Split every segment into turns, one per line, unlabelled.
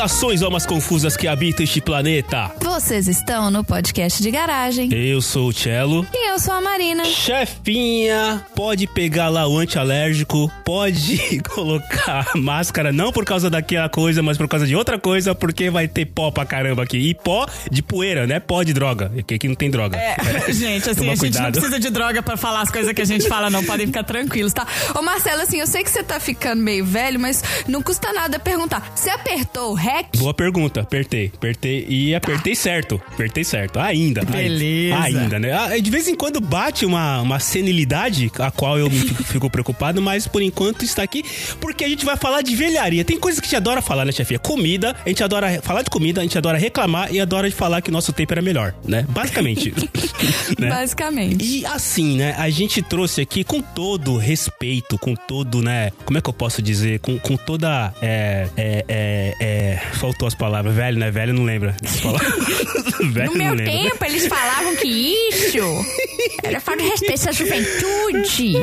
Saudações, almas confusas que habitam este planeta.
Vocês estão no podcast de garagem.
Eu sou o Cello.
E eu sou a Marina.
Chefinha, pode pegar lá o antialérgico, pode colocar máscara, não por causa daquela coisa, mas por causa de outra coisa, porque vai ter pó pra caramba aqui. E pó de poeira, né? Pó de droga. Aqui, aqui não tem droga.
É, gente, assim,
Toma
a gente não
cuidado.
precisa de droga pra falar as coisas que a gente fala, não. Podem ficar tranquilos, tá?
Ô Marcelo, assim, eu sei que você tá ficando meio velho, mas não custa nada perguntar. Você apertou o REC?
Boa pergunta, apertei, apertei e apertei certo, apertei certo, ainda. ai-
Beleza.
Ainda, né? Ah, De vez em quando bate uma, uma senilidade, a qual eu me fico, fico preocupado, mas por enquanto está aqui, porque a gente vai falar de velharia. Tem coisas que a gente adora falar, né, chefia? Comida, a gente adora falar de comida, a gente adora reclamar e adora de falar que nosso tempo era melhor, né? Basicamente. né?
Basicamente.
E assim, né, a gente trouxe aqui com todo respeito, com todo, né, como é que eu posso dizer, com, com toda, é, é, é, é, faltou as palavras, velho, né, velho não lembra velho
No
não
meu
lembra.
tempo, eles falavam que isso era falta de respeito à juventude.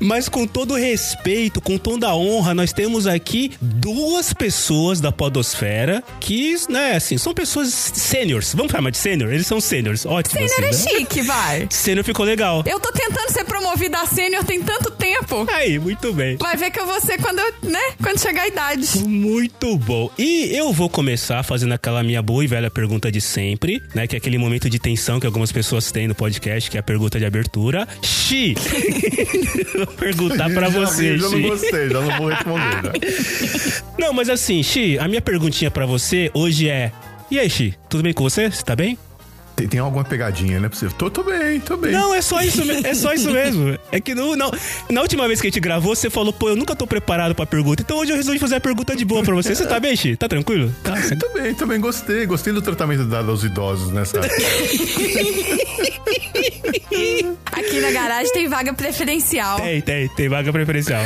Mas com todo respeito, com toda a honra, nós temos aqui duas pessoas da podosfera que, né, assim, são pessoas sêniores, vamos chamar de sênior? Eles são sêniores, ótimo
Sênior é
assim, né?
chique, vai.
Sênior ficou legal.
Eu tô tentando ser promovida a sênior tem tanto tempo.
Aí, muito bem.
Vai ver que eu vou ser quando eu, né, quando chegar a idade.
Muito bom. E eu vou começar fazendo aquela minha boa e velha pergunta de sempre, né? Que é aquele momento de tensão que algumas pessoas têm no podcast, que é a pergunta de abertura. Xi! vou perguntar pra
já
você,
vi, já não
Xi.
gostei, já não vou responder. né?
Não, mas assim, Xi, a minha perguntinha pra você hoje é... E aí, Xi, tudo bem com você? Você tá bem?
Tem, tem alguma pegadinha, né? você? Tô, tô bem, tô bem.
Não, é só isso, é só isso mesmo. É que no, não, na última vez que a gente gravou, você falou, pô, eu nunca tô preparado pra pergunta. Então hoje eu resolvi fazer a pergunta de boa pra você. Você tá bem, Xi? Tá tranquilo? Tá,
Tô bem, tô bem, gostei. Gostei do tratamento dado aos idosos nessa.
Aqui na garagem tem vaga preferencial.
Tem, tem, tem vaga preferencial.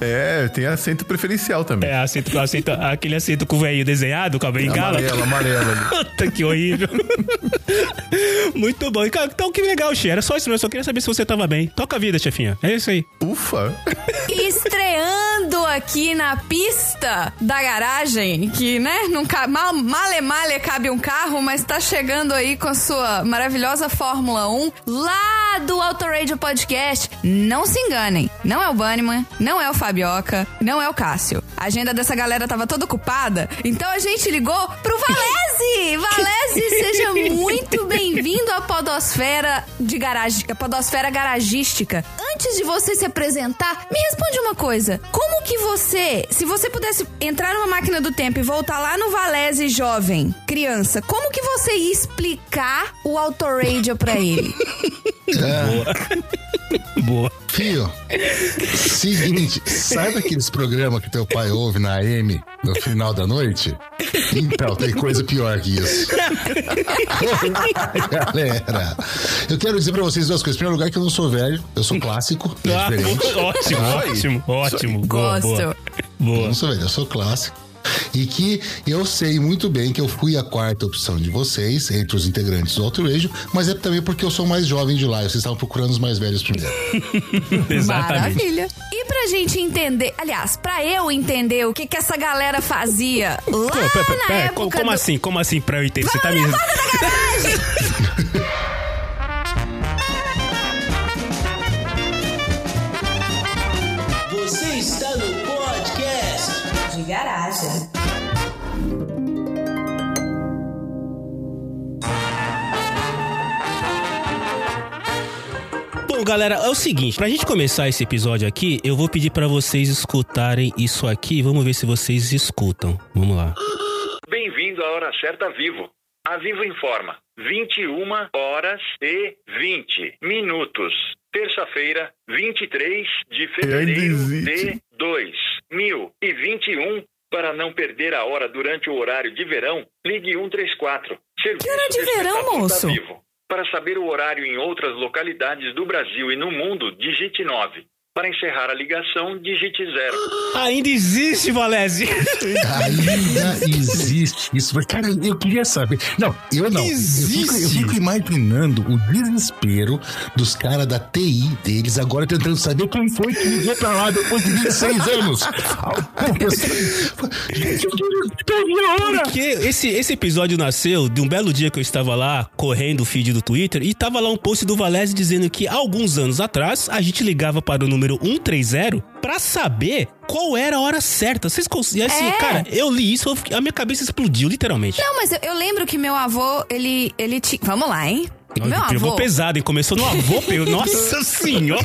é, tem assento preferencial também.
É, assento, assento, aquele assento com o velho desenhado, com a bengala.
Amarelo, amarelo.
Puta que horrível. Muito bom. Então, que legal, Xi. Era só isso. Eu só queria saber se você tava bem. Toca a vida, chefinha. É isso aí.
Ufa!
Estreando aqui na pista da garagem, que, né, não cabe, mal, male male cabe um carro, mas tá chegando aí com a sua maravilhosa Fórmula 1 lá do Auto Radio Podcast. Não se enganem, não é o Bunnyman, não é o Fabioca, não é o Cássio. A agenda dessa galera tava toda ocupada, então a gente ligou pro Valese! Valese, seja muito bem-vindo à podosfera de garagem, a podosfera garagística. Antes de você se apresentar, me responde uma coisa. Como que você, se você pudesse entrar numa máquina do tempo e voltar lá no Valese jovem, criança, como que você ia explicar o autoradio pra ele?
Boa.
Fio, seguinte, sabe aqueles programas que teu pai ouve na AM no final da noite? Então, tem coisa pior que isso. Galera, eu quero dizer pra vocês duas coisas. Em primeiro lugar, que eu não sou velho, eu sou clássico, é
Ah,
diferente.
ótimo, ótimo, ótimo. Boa,
Gosto.
boa.
Eu
Boa.
não sou velho, eu sou clássico. E que eu sei muito bem que eu fui a quarta opção de vocês, entre os integrantes do Eixo, mas é também porque eu sou mais jovem de lá, e vocês estavam procurando os mais velhos primeiro.
Exatamente.
Maravilha. E pra gente entender, aliás, pra eu entender o que que essa galera fazia lá
Pô, pera, pera,
na
pera,
época
como, como
do...
assim? Como assim pra eu entender? Você tá me. Bom, galera, é o seguinte, pra gente começar esse episódio aqui, eu vou pedir para vocês escutarem isso aqui, vamos ver se vocês escutam. Vamos lá.
Bem-vindo à Hora Certa Vivo. A Vivo informa, 21 horas e 20 minutos. Terça-feira, 23 de fevereiro de 2. 1021 para não perder a hora durante o horário de verão, ligue 134. Serviço
que hora de verão, moço?
Vivo. Para saber o horário em outras localidades do Brasil e no mundo, digite 9. Para encerrar a ligação, digite zero.
Ainda existe, Valese.
Ainda existe isso. Mas, cara, eu queria saber. Não, eu não. Eu fico, eu
Existe.
fico imaginando o desespero dos caras da TI deles agora tentando saber quem foi que ligou pra lá depois de 26 anos. Gente, eu perdi a hora.
Porque esse, esse episódio nasceu de um belo dia que eu estava lá correndo o feed do Twitter e tava lá um post do Valese dizendo que alguns anos atrás a gente ligava para o número 130 pra saber qual era a hora certa. Vocês cons- e assim,
É.
cara, eu li isso, a minha cabeça explodiu, literalmente.
Não, mas eu, eu lembro que meu avô, ele, ele tinha. Vamos lá, hein? Meu
pegou
avô.
pesado, hein? Começou no avô, pegou. Nossa senhora!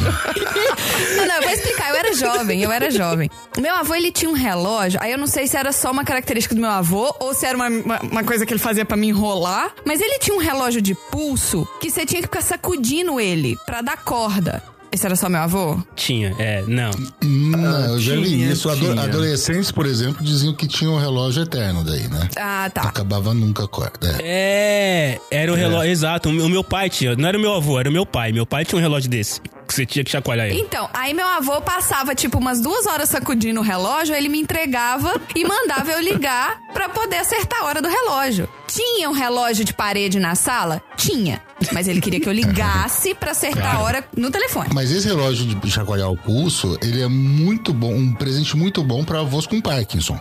Não, não, eu vou explicar. Eu era jovem, eu era jovem. Meu avô, ele tinha um relógio. Aí eu não sei se era só uma característica do meu avô ou se era uma, uma, uma coisa que ele fazia pra me enrolar. Mas ele tinha um relógio de pulso que você tinha que ficar sacudindo ele pra dar corda. Esse era só meu avô?
Tinha, é, não.
Não, eu já vi
tinha,
isso. Ado-
tinha.
Adolescentes, por exemplo, diziam que tinha um relógio eterno daí, né?
Ah, tá.
Acabava nunca a corda. É.
É, era o relógio, exato. O meu pai tinha, não era o meu avô, era o meu pai. Meu pai tinha um relógio desse, que você tinha que chacoalhar ele.
Então, aí meu avô passava tipo umas duas horas sacudindo o relógio, aí ele me entregava e mandava eu ligar pra poder acertar a hora do relógio. Tinha um relógio de parede na sala? Tinha. Mas ele queria que eu ligasse pra acertar a hora no telefone.
Mas esse relógio de chacoalhar o pulso, ele é muito bom, um presente muito bom pra avós com Parkinson.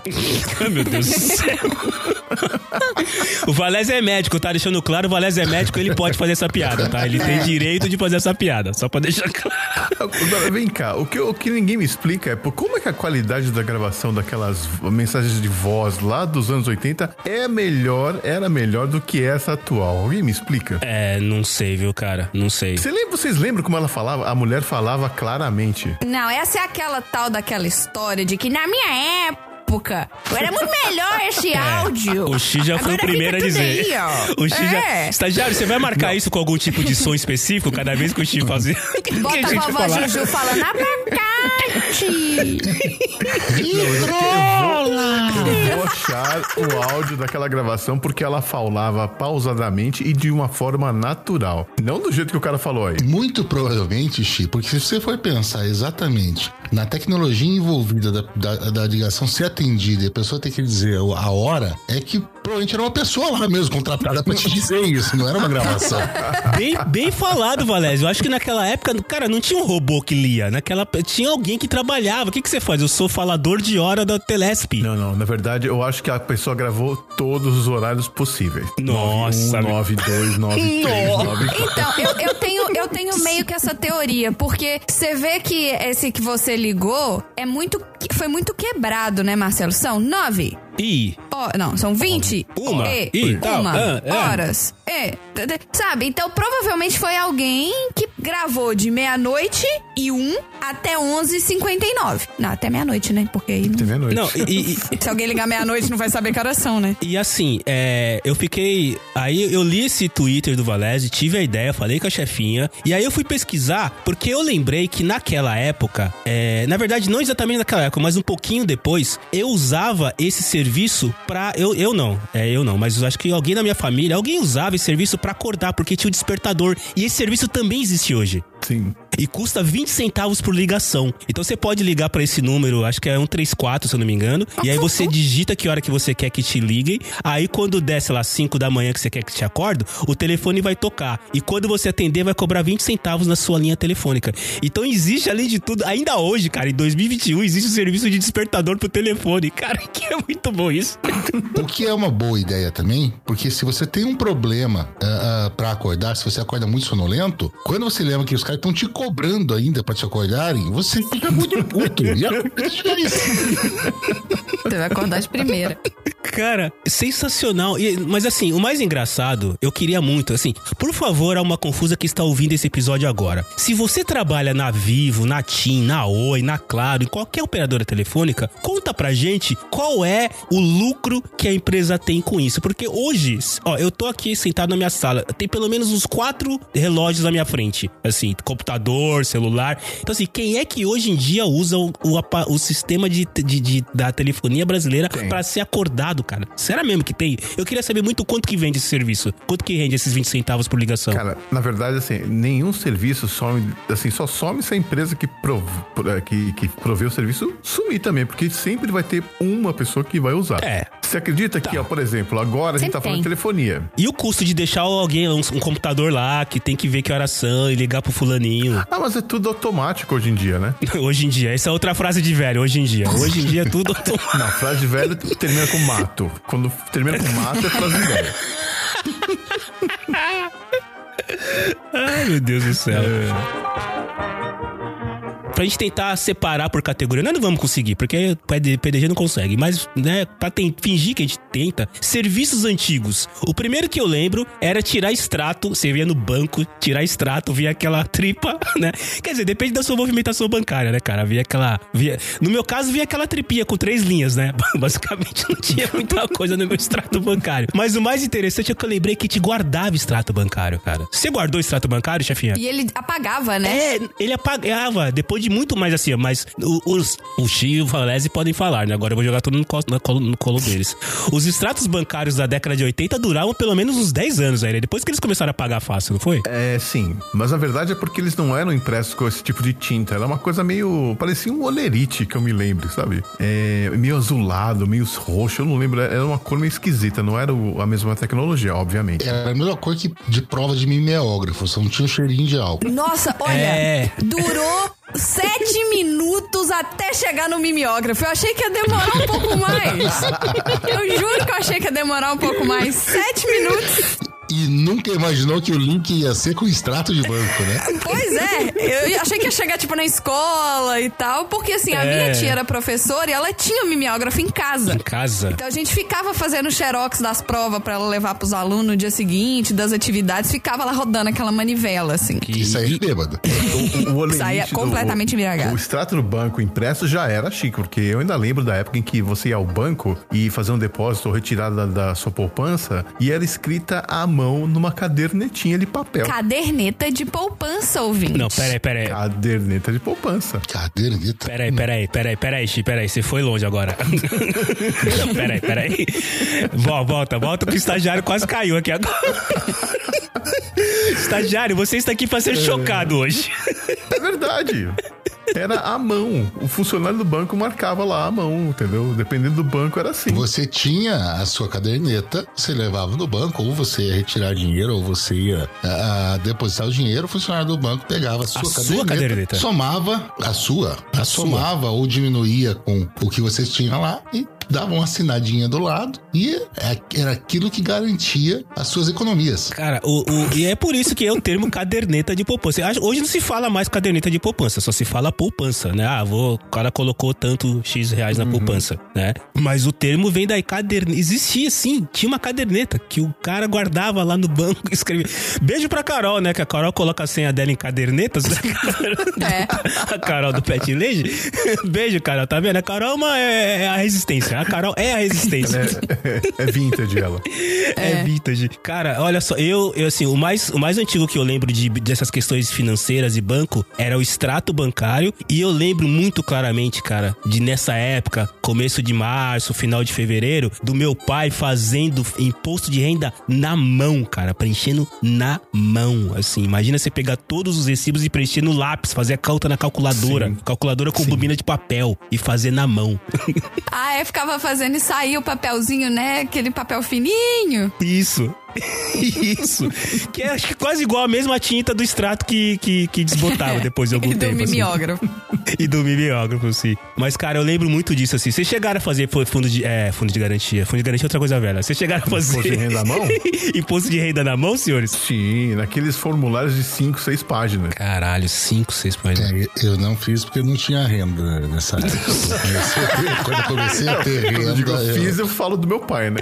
Ai, meu Deus do céu. o Valés é médico, tá deixando claro, o Valés é médico, ele pode fazer essa piada, tá? Ele tem direito de fazer essa piada, só pra deixar claro.
Vem cá, o que, o que ninguém me explica é por como é que a qualidade da gravação daquelas mensagens de voz lá dos anos 80 é melhor, era melhor do que essa atual. Alguém me explica?
É, não sei, viu, cara? Não sei.
Você lembra, vocês lembram como ela falava? A mulher falava claramente.
Não, essa é aquela tal daquela história de que na minha época era muito melhor esse áudio.
O X já foi o
Agora
primeiro a dizer.
aí, ó.
O X já.
É.
Estagiário, você vai marcar isso com algum tipo de som específico cada vez que o X fazer? Que
Bota a vovó
falar?
Juju falando abacate.
Eu vou achar o áudio daquela gravação porque ela falava pausadamente e de uma forma natural. Não do jeito que o cara falou aí.
Muito provavelmente, Chi, porque se você for pensar exatamente na tecnologia envolvida da, da, da ligação ser atendida e a pessoa ter que dizer a hora, é que provavelmente era uma pessoa lá mesmo contratada pra te dizer isso, não era uma gravação.
Bem, bem falado, Valézio. Eu acho que naquela época, cara, não tinha um robô que lia. Naquela, tinha alguém que trabalhava. O que, que você faz? Eu sou falador de hora da Telesp.
Não, não, na verdade eu acho que a pessoa gravou todos os horários possíveis.
Nossa,
92, 93, 94.
Então, eu, eu tenho, eu tenho meio que essa teoria, porque você vê que esse que você ligou é muito. Foi muito quebrado, né, Marcelo? São nove.
Ih,
Ó, não, são 20
Uma.
e,
E tal.
uma
Ah, é.
horas. É, t- t- sabe? Então provavelmente foi alguém que gravou de meia-noite e um até 11h59. Não, até meia-noite, né? Porque aí não...
Tem meia-noite.
não, e, e-
Se alguém ligar meia-noite não vai saber que horas são, né?
E assim, é, eu fiquei. Aí eu li esse Twitter do Valese, tive a ideia, falei com a chefinha. E aí eu fui pesquisar, porque eu lembrei que naquela época, é, na verdade, não exatamente naquela época, mas um pouquinho depois, eu usava esse serviço pra. Eu, eu não, é, eu não, mas eu acho que alguém na minha família, alguém usava esse serviço pra acordar, porque tinha o despertador. E esse serviço também existe hoje.
Sim.
E custa 20 centavos por ligação. Então você pode ligar pra esse número, acho que é 134, se eu não me engano. E aí você digita que hora que você quer que te liguem. Aí quando der, sei lá, 5 da manhã que você quer que te acorde, o telefone vai tocar. E quando você atender, vai cobrar 20 centavos na sua linha telefônica. Então existe, além de tudo, ainda hoje, cara, em 2021, existe o serviço de despertador pro telefone. Cara, que é muito bom isso.
O que é uma boa ideia também, porque se você tem um problema ah, ah, pra acordar, se você acorda muito sonolento, quando você lembra que os caras estão te cobrando ainda pra te acordarem, você fica muito puto. E acontece isso.
Você vai acordar de primeira.
Cara, sensacional. E- mas assim, o mais engraçado, eu queria muito, assim, por favor, a uma confusa que está ouvindo esse episódio agora. Se você trabalha na Vivo, na TIM, na Oi, na Claro, em qualquer operadora telefônica, conta pra gente qual é o lucro que a empresa tem com isso. Porque hoje, ó, eu tô aqui sentado na minha sala, tem pelo menos uns quatro relógios na minha frente. Assim, computador, celular. Então, assim, quem é que hoje em dia usa o, o, o sistema de, de- de- da telefonia brasileira pra ser acordado? cara? Será mesmo que tem? Eu queria saber muito quanto que vende esse serviço. Quanto que rende esses 20 centavos por ligação?
Cara, na verdade, assim, nenhum serviço some, assim, só some se a empresa que, prov, que, que provê o serviço sumir também, porque sempre vai ter uma pessoa que vai usar.
É.
Você acredita que, ó, por exemplo, agora a gente
Sempre
tá falando de
tem.
telefonia.
E o custo de deixar alguém, um, um computador lá, que tem que ver que horas são e ligar pro fulaninho?
Ah, mas é tudo automático hoje em dia, né?
Hoje em dia, essa é outra frase de velho, hoje em dia. Hoje em dia é tudo automático.
Não, frase de velho termina com mato. Quando termina com mato é frase de velho.
Ai, meu Deus do céu. Pra gente tentar separar por categoria, nós não vamos conseguir, porque o PD PDG não consegue, mas, né, pra ten- fingir que a gente tenta, serviços antigos. O primeiro que eu lembro era tirar extrato, você via no banco, tirar extrato, via aquela tripa, né? Quer dizer, depende da sua movimentação bancária, né, cara? Via aquela. Via, no meu caso, via aquela tripinha com três linhas, né? Basicamente não tinha muita coisa no meu extrato bancário. Mas o mais interessante é que eu lembrei que te guardava extrato bancário, cara. Você guardou extrato bancário, chefinha?
E ele apagava, né?
É, ele apagava depois de muito mais assim, mas o- os, o Chi e o Valese podem falar, né? Agora eu vou jogar tudo no, colo- no colo, no colo deles. Os extratos bancários da década de 80 duravam pelo menos uns 10 anos aí, né? Depois que eles começaram a pagar fácil, não foi?
É, sim. Mas na verdade é porque eles não eram impressos com esse tipo de tinta. Era uma coisa meio. parecia um olerite, que eu me lembro, sabe? É, meio azulado, meio roxo. Eu não lembro. Era uma cor meio esquisita. Não era a mesma tecnologia, obviamente.
Era a mesma coisa que de prova de mimeógrafo, só não tinha um cheirinho de álcool.
Nossa, olha,
É.
durou sete minutos até chegar no mimeógrafo. Eu achei que ia demorar um pouco mais. Eu juro que eu achei que ia demorar um pouco mais. Sete minutos.
E nunca imaginou que o link ia ser com extrato de banco, né?
Pois é, eu achei que ia chegar, tipo, na escola e tal, porque, assim, a
É.
minha tia era professora e ela tinha um mimeógrafo em casa.
Em casa.
Então a gente ficava fazendo xerox das provas pra ela levar pros alunos no dia seguinte, das atividades, ficava lá rodando aquela manivela, assim.
Que-
Isso aí é bêbado.
O, o olerite
Saía
do-
completamente embriagado.
O extrato no banco impresso já era chique, porque eu ainda lembro da época em que você ia ao banco e fazer um depósito ou retirada da, da sua poupança e era escrita à mão numa cadernetinha de papel.
Caderneta de poupança, ouvinte.
Não, peraí, peraí.
Caderneta de poupança.
Caderneta.
Peraí, peraí, peraí, peraí, Chi, peraí, você foi longe agora. Não, peraí, peraí. Vol- Volta, volta que o estagiário quase caiu aqui agora. Estagiário, você está aqui para ser chocado hoje.
É verdade. Era à mão. O funcionário do banco marcava lá à mão, entendeu? Dependendo do banco, era assim.
Você tinha a sua caderneta, você levava no banco, ou você ia retirar dinheiro, ou você ia depositar o dinheiro, o funcionário do banco pegava a sua,
sua
caderneta,
caderneta.
somava a sua, a somava ou diminuía com o que você tinha lá e dava uma assinadinha do lado e é- era aquilo que garantia as suas economias.
Cara, o, o- e é por isso que é o termo caderneta de poupança. Hoje não se fala mais caderneta de poupança, só se fala poupança, né? Ah, vou, o cara colocou tanto X reais na poupança, né? Mas o termo vem daí, caderneta. Existia sim, tinha uma caderneta que o cara guardava lá no banco e escrevia. Beijo pra Carol, né? Que a Carol coloca a senha dela em cadernetas. né?
É.
A Carol do Pet Lady. Beijo, Carol, tá vendo? A Carol é, uma- é- é a resistência. A Carol é a resistência.
É, é vintage ela.
É, vintage. Cara, olha só, eu, eu assim, o mais, o mais antigo que eu lembro de, dessas questões financeiras e banco era o extrato bancário. E eu lembro muito claramente, cara, de nessa época, começo de março, final de fevereiro, do meu pai fazendo imposto de renda na mão, cara, preenchendo na mão. Assim, imagina você pegar todos os recibos e preencher no lápis, fazer a conta na calculadora,
Sim.
calculadora com bobina de papel e fazer na mão.
Ah, é, ficava fazendo e saía o papelzinho, né? Aquele papel fininho.
Isso. Isso. Que é acho que quase igual a mesma tinta do extrato que, que, que desbotava depois de algum
E do
tempo. assim.
mimeógrafo.
E do mimeógrafo, sim. Mas, cara, eu lembro muito disso, assim. Vocês chegaram a fazer fu- fundo de. É, fundo de garantia. Fundo de garantia é outra coisa velha. Vocês chegaram a fazer.
Imposto de renda à mão?
Imposto de renda na mão, senhores?
Sim, naqueles formulários de 5, 6 páginas.
Caralho, 5, 6 páginas.
É, eu não fiz porque não tinha renda nessa época. Eu comecei a ter- Quando eu comecei a ter
Quando eu digo
renda,
eu
eu-
fiz, eu falo do meu pai, né?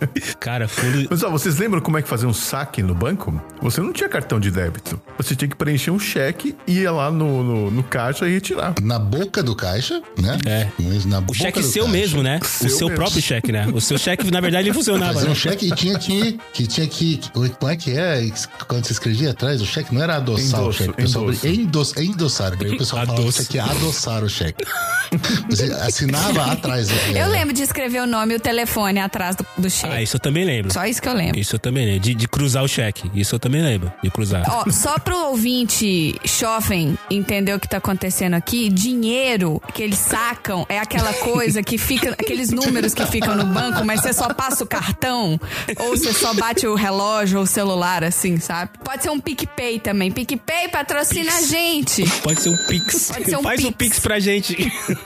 Cara, fundo.
Mas ó, vocês lembram como é que fazia um saque no banco? Você não tinha cartão de débito. Você tinha que preencher um cheque, ia lá no, no, no caixa e retirar.
na boca do caixa, né?
É.
Mas Na
O
boca
cheque
do
seu
caixa.
mesmo, né?
Seu
o seu
mesmo.
próprio cheque, né? O seu cheque, na verdade, ele funcionava.
Fazia
Né?
um cheque e tinha que, que tinha que. Como é que é? Quando você escrevia atrás, o cheque não era adoçar
Endosso,
o cheque. O pessoal
endosso.
endoss, é endossar. O pessoal falava que
Adoço.
tinha que adoçar o cheque. Você assinava atrás.
Eu lembro de escrever o nome e o telefone atrás do, do cheque.
Ah, isso eu também lembro.
Só isso que eu lembro.
Isso eu também lembro. De, de cruzar o cheque. Isso eu também lembro. De cruzar.
Ó, só pro ouvinte jovem entender o que tá acontecendo aqui, dinheiro que eles sacam é aquela coisa que fica, aqueles números que ficam no banco, mas você só passa o cartão, ou você só bate o relógio ou o celular, assim, sabe? Pode ser um PicPay também. PicPay patrocina a gente.
Pode ser um Pix.
Pode ser um
Faz um
Pix.
Pix pra gente.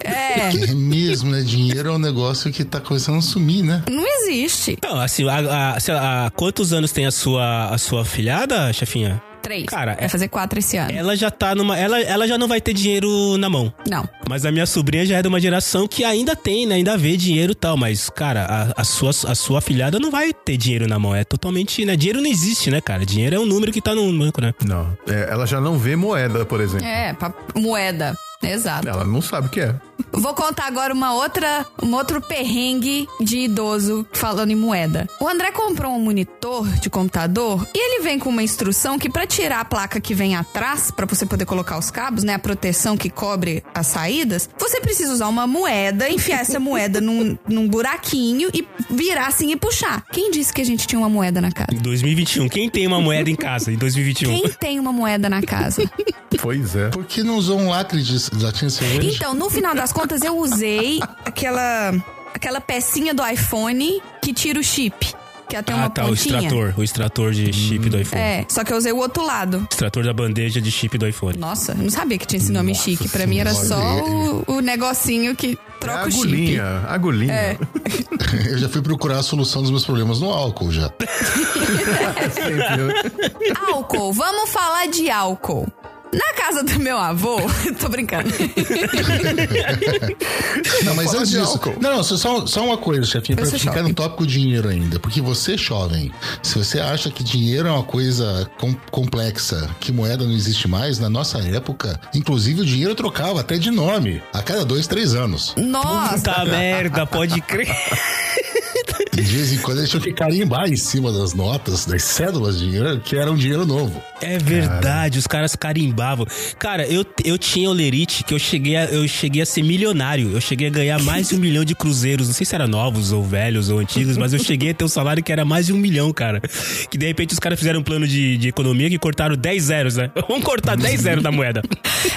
É,
É mesmo, né? Dinheiro é um negócio que tá começando a sumir, né?
não existe.
Não, assim, a, a- sei lá, a- quantos anos tem a sua, a sua filhada, chefinha?
Três.
Cara,
Vai
é-
fazer quatro esse ano.
Ela já tá numa. Ela, ela já não vai ter dinheiro na mão.
Não.
Mas a minha sobrinha já é de uma geração que ainda tem, né? Ainda vê dinheiro e tal. Mas, cara, a, a sua, a sua afilhada não vai ter dinheiro na mão. É totalmente. Né? Dinheiro não existe, né, cara? Dinheiro é um número que tá no banco, né?
Não. É, ela já não vê moeda, por exemplo.
É, moeda. Exato.
Ela não sabe o que é.
Vou contar agora uma outra, um outro perrengue de idoso falando em moeda. O André comprou um monitor de computador e ele vem com uma instrução que pra tirar a placa que vem atrás, pra você poder colocar os cabos, né, a proteção que cobre as saídas, você precisa usar uma moeda, enfiar essa moeda num, num buraquinho e virar assim e puxar. Quem disse que a gente tinha uma moeda na casa?
Em 2021. Quem tem uma moeda em casa em 2021?
Quem tem uma moeda na casa?
Pois é.
Por que não usou um lacre de latinha de cerveja?
Então, no final das contas, eu usei aquela, aquela pecinha do iPhone que tira o chip. Que tem uma
ah, tá. O
pontinha.
extrator. O extrator de chip do iPhone.
É, só que eu usei o outro lado.
Extrator da bandeja de chip do iPhone.
Nossa, eu não sabia que tinha esse nome
Nossa
chique. Pra mim era só
senhora.
o, o negocinho que
É
troca o chip.
agulhinha, agulhinha.
É.
Eu já fui procurar a solução dos meus problemas no álcool já.
Né?
Álcool, vamos falar de álcool. Na casa do meu avô, tô brincando.
Não, mas antes disso. Não, não, só, só uma coisa, chefinho, pra ficar
jovem.
no tópico dinheiro ainda. Porque você, jovem, se você acha que dinheiro é uma coisa com- complexa, que moeda não existe mais, na nossa época, inclusive o dinheiro trocava até de nome, a cada dois, três anos.
Nossa,
Puta merda, pode crer.
De vez em quando eles tinham que carimbar em cima das notas, das cédulas de dinheiro, que era um dinheiro novo.
É verdade, os caras carimbavam. Cara, eu, eu tinha o Lerite que eu cheguei, a, eu cheguei a ser milionário. Eu cheguei a ganhar mais de um milhão de cruzeiros. Não sei se era novos ou velhos ou antigos, mas eu cheguei a ter um salário que era mais de um milhão, cara. Que de repente os caras fizeram um plano de, de economia que cortaram 10 zeros, né? Vamos cortar 10 zeros da moeda.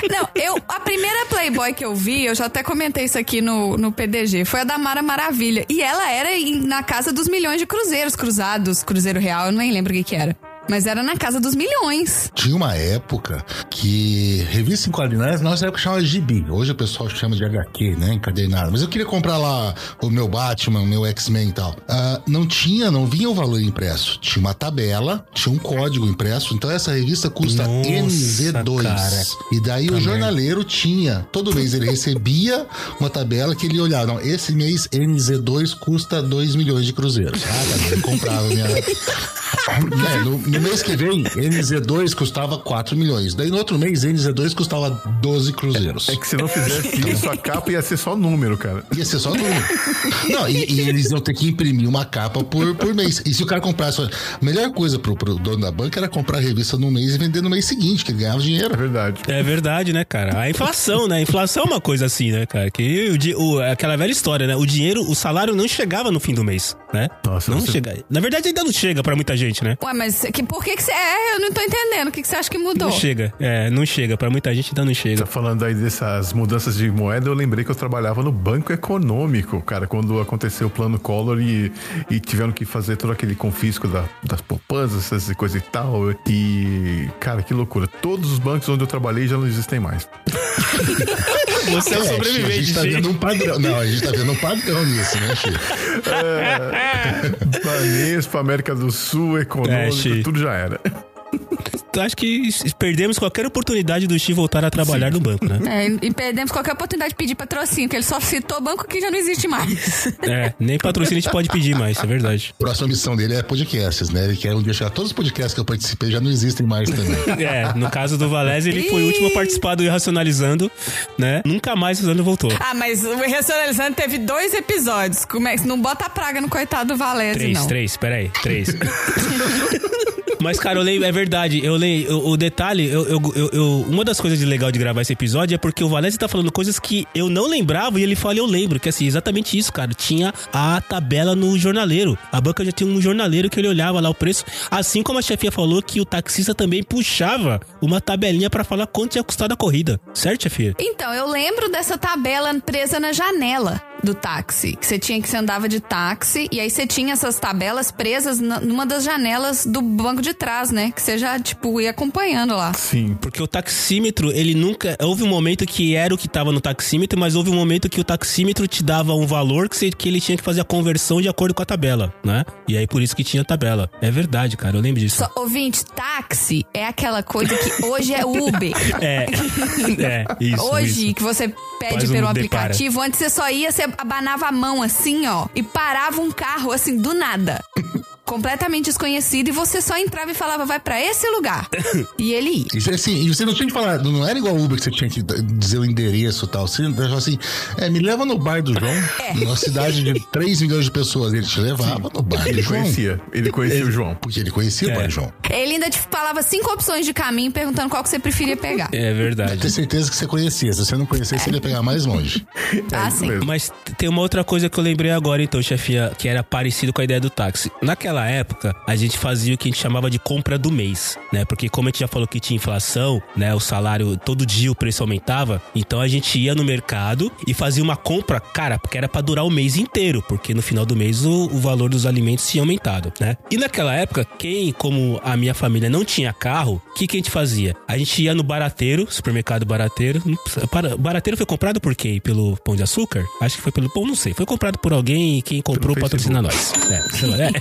Não, eu. A primeira Playboy que eu vi, eu já até comentei isso aqui no, no PDG, foi a da Mara Maravilha. E ela era na casa dos milhões de cruzeiros cruzados, Cruzeiro Real, eu nem lembro o que que era. Mas era na casa dos milhões.
Tinha uma época que revista em quadrinhos, nossa época chamava gibi. Hoje o pessoal chama de HQ, né? Encadernado. Mas eu queria comprar lá o meu Batman, o meu X-Men e tal. Ah, não tinha, não vinha o valor impresso. Tinha uma tabela, tinha um código impresso. Então essa revista custa
Nossa,
NZ2.
cara.
E daí o jornaleiro tinha, todo mês ele recebia uma tabela que ele olhava. Não, esse mês NZ2 custa 2 milhões de cruzeiros. Ah, tá, ele comprava minha. É, no, no mês que vem, NZ2 custava 4 milhões. Daí no outro mês, NZ2 custava 12 cruzeiros.
É que se não fizesse isso, a capa ia ser só número, cara.
Ia ser só número. Não, e, e eles iam ter que imprimir uma capa por, por mês. E se o cara comprasse. A melhor coisa pro, pro dono da banca era comprar a revista no mês e vender no mês seguinte, que ele ganhava
É
dinheiro.
verdade.
É verdade, né, cara? A inflação, né? A inflação é uma coisa assim, né, cara? Que o, o- aquela velha história, né? O dinheiro, o salário não chegava no fim do mês, né?
Nossa,
não
você-
chega. Na verdade, ainda não chega pra muita gente, né?
Ué, mas que, por que que você... É, eu não tô entendendo. O que que você acha que mudou?
Não chega. É, não chega. Pra muita gente ainda não chega.
Tá falando aí dessas mudanças de moeda, eu lembrei que eu trabalhava no Banco Econômico, cara, quando aconteceu o plano Collor e, e tiveram que fazer todo aquele confisco da- das poupanças, essas coisas e tal. E, cara, que loucura. Todos os bancos onde eu trabalhei já não existem mais.
Você é um
a
sobrevivente,
gente tá vendo um padrão. Não, a gente tá vendo um padrão nisso, né, Chico?
Banespa, América do Sul, Econômico,
É,
tudo já era.
Eu Acho que perdemos qualquer oportunidade do Chi voltar a trabalhar no banco, né?
É, e perdemos qualquer oportunidade de pedir patrocínio, que ele só citou banco que já não existe mais.
É, nem patrocínio a gente pode pedir mais, é verdade.
A próxima missão dele é podcasts, né? Ele quer um dia chegar. Todos os podcasts que eu participei já não existem mais também.
É, no caso do Valese, ele foi o último a participar do Irracionalizando, né? Nunca mais o Sandro voltou.
Ah, mas o Racionalizando teve dois episódios. Como é que não bota a praga no coitado do Valese,
Três,
não.
três, peraí, três. Mas, cara, eu lembro, é verdade. Eu le- o, detalhe, eu, eu, eu- uma das coisas de legal de gravar esse episódio é porque o Valese tá falando coisas que eu não lembrava e ele fala, eu lembro, que assim, exatamente isso, cara. Tinha a tabela no jornaleiro. A banca já tinha um jornaleiro que ele olhava lá o preço. Assim como a chefia falou que o taxista também puxava uma tabelinha pra falar quanto tinha custado a corrida. Certo, chefia?
Então, eu lembro dessa tabela presa na janela do táxi. Que você tinha que andava de táxi e aí você tinha essas tabelas presas numa das janelas do banco de trás, né? Que você já, tipo, ia acompanhando lá.
Sim.
Porque o taxímetro, ele nunca. Houve um momento que era o que tava no taxímetro, mas houve um momento que o taxímetro te dava um valor que, você- que ele tinha que fazer a conversão de acordo com a tabela, né? E aí por isso que tinha tabela. É verdade, cara, eu lembro disso.
Só, ouvinte, táxi é aquela coisa que hoje é Uber.
É. É, isso.
Hoje,
isso.
que você pede
Faz um
pelo
depara.
aplicativo, antes você só ia, você abanava a mão assim, ó, e parava um carro assim, do nada. Completamente desconhecido e você só entrava e falava, vai pra esse lugar. e ele ia.
Isso, assim, e você não tinha que falar, não era igual o Uber que você tinha que dizer o endereço e tal. Você falava assim, é, me leva no bar do João, numa cidade de 3 milhões de pessoas. Ele te levava no bar do
Ele
João.
conhecia. Ele conhecia o João.
Porque ele conhecia o bar do João.
Ele ainda te falava cinco opções de caminho, perguntando qual que você preferia pegar.
É
Tenho
verdade.
certeza que você conhecia. Se você não conhecesse, ele ia pegar mais longe.
Ah,
isso
sim.
Mas tem uma outra coisa que eu lembrei agora, então, chefia, que era parecido com a ideia do táxi. Naquela época, a gente fazia o que a gente chamava de compra do mês, né? Porque como a gente já falou que tinha inflação, né? O salário, todo dia o preço aumentava. Então a gente ia no mercado e fazia uma compra, cara, porque era pra durar o mês inteiro. Porque no final do mês o, o valor dos alimentos tinha aumentado, né? E naquela época, quem, como a minha família não tinha carro, o que, que a gente fazia? A gente ia no barateiro, supermercado barateiro. Para- Barateiro foi comprado por quem? Pelo Pão de Açúcar? Acho que foi pelo Pão, não sei. Foi comprado por alguém e quem comprou patrocina nós. É, sei lá, é.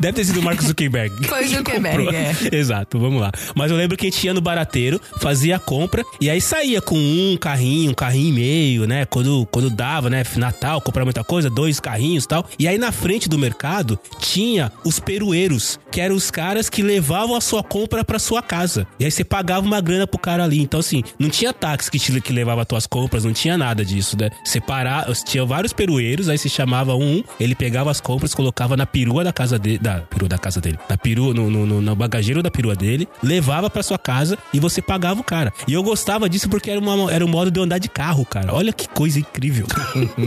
Deve ter sido o Mark Zuckerberg.
Foi o Zuckerberg, é.
Exato, vamos lá. Mas eu lembro que a gente ia no barateiro, fazia a compra e aí saía com um carrinho, um carrinho e meio, né? Quando, quando dava, né? Natal, comprar muita coisa, dois carrinhos e tal. E aí na frente do mercado tinha os perueiros, que eram os caras que levavam a sua compra pra sua casa. E aí você pagava uma grana pro cara ali. Então, assim, não tinha táxi que, te, que levava as tuas compras, não tinha nada disso, né? Você parava, tinha vários perueiros, aí se chamava um, ele pegava as compras, colocava na perua da casa dele, da perua da casa dele, na perua, no, no, no, bagageiro da perua dele, levava pra sua casa e você pagava o cara. E eu gostava disso porque era, uma, era um modo de eu andar de carro, cara. Olha que coisa incrível.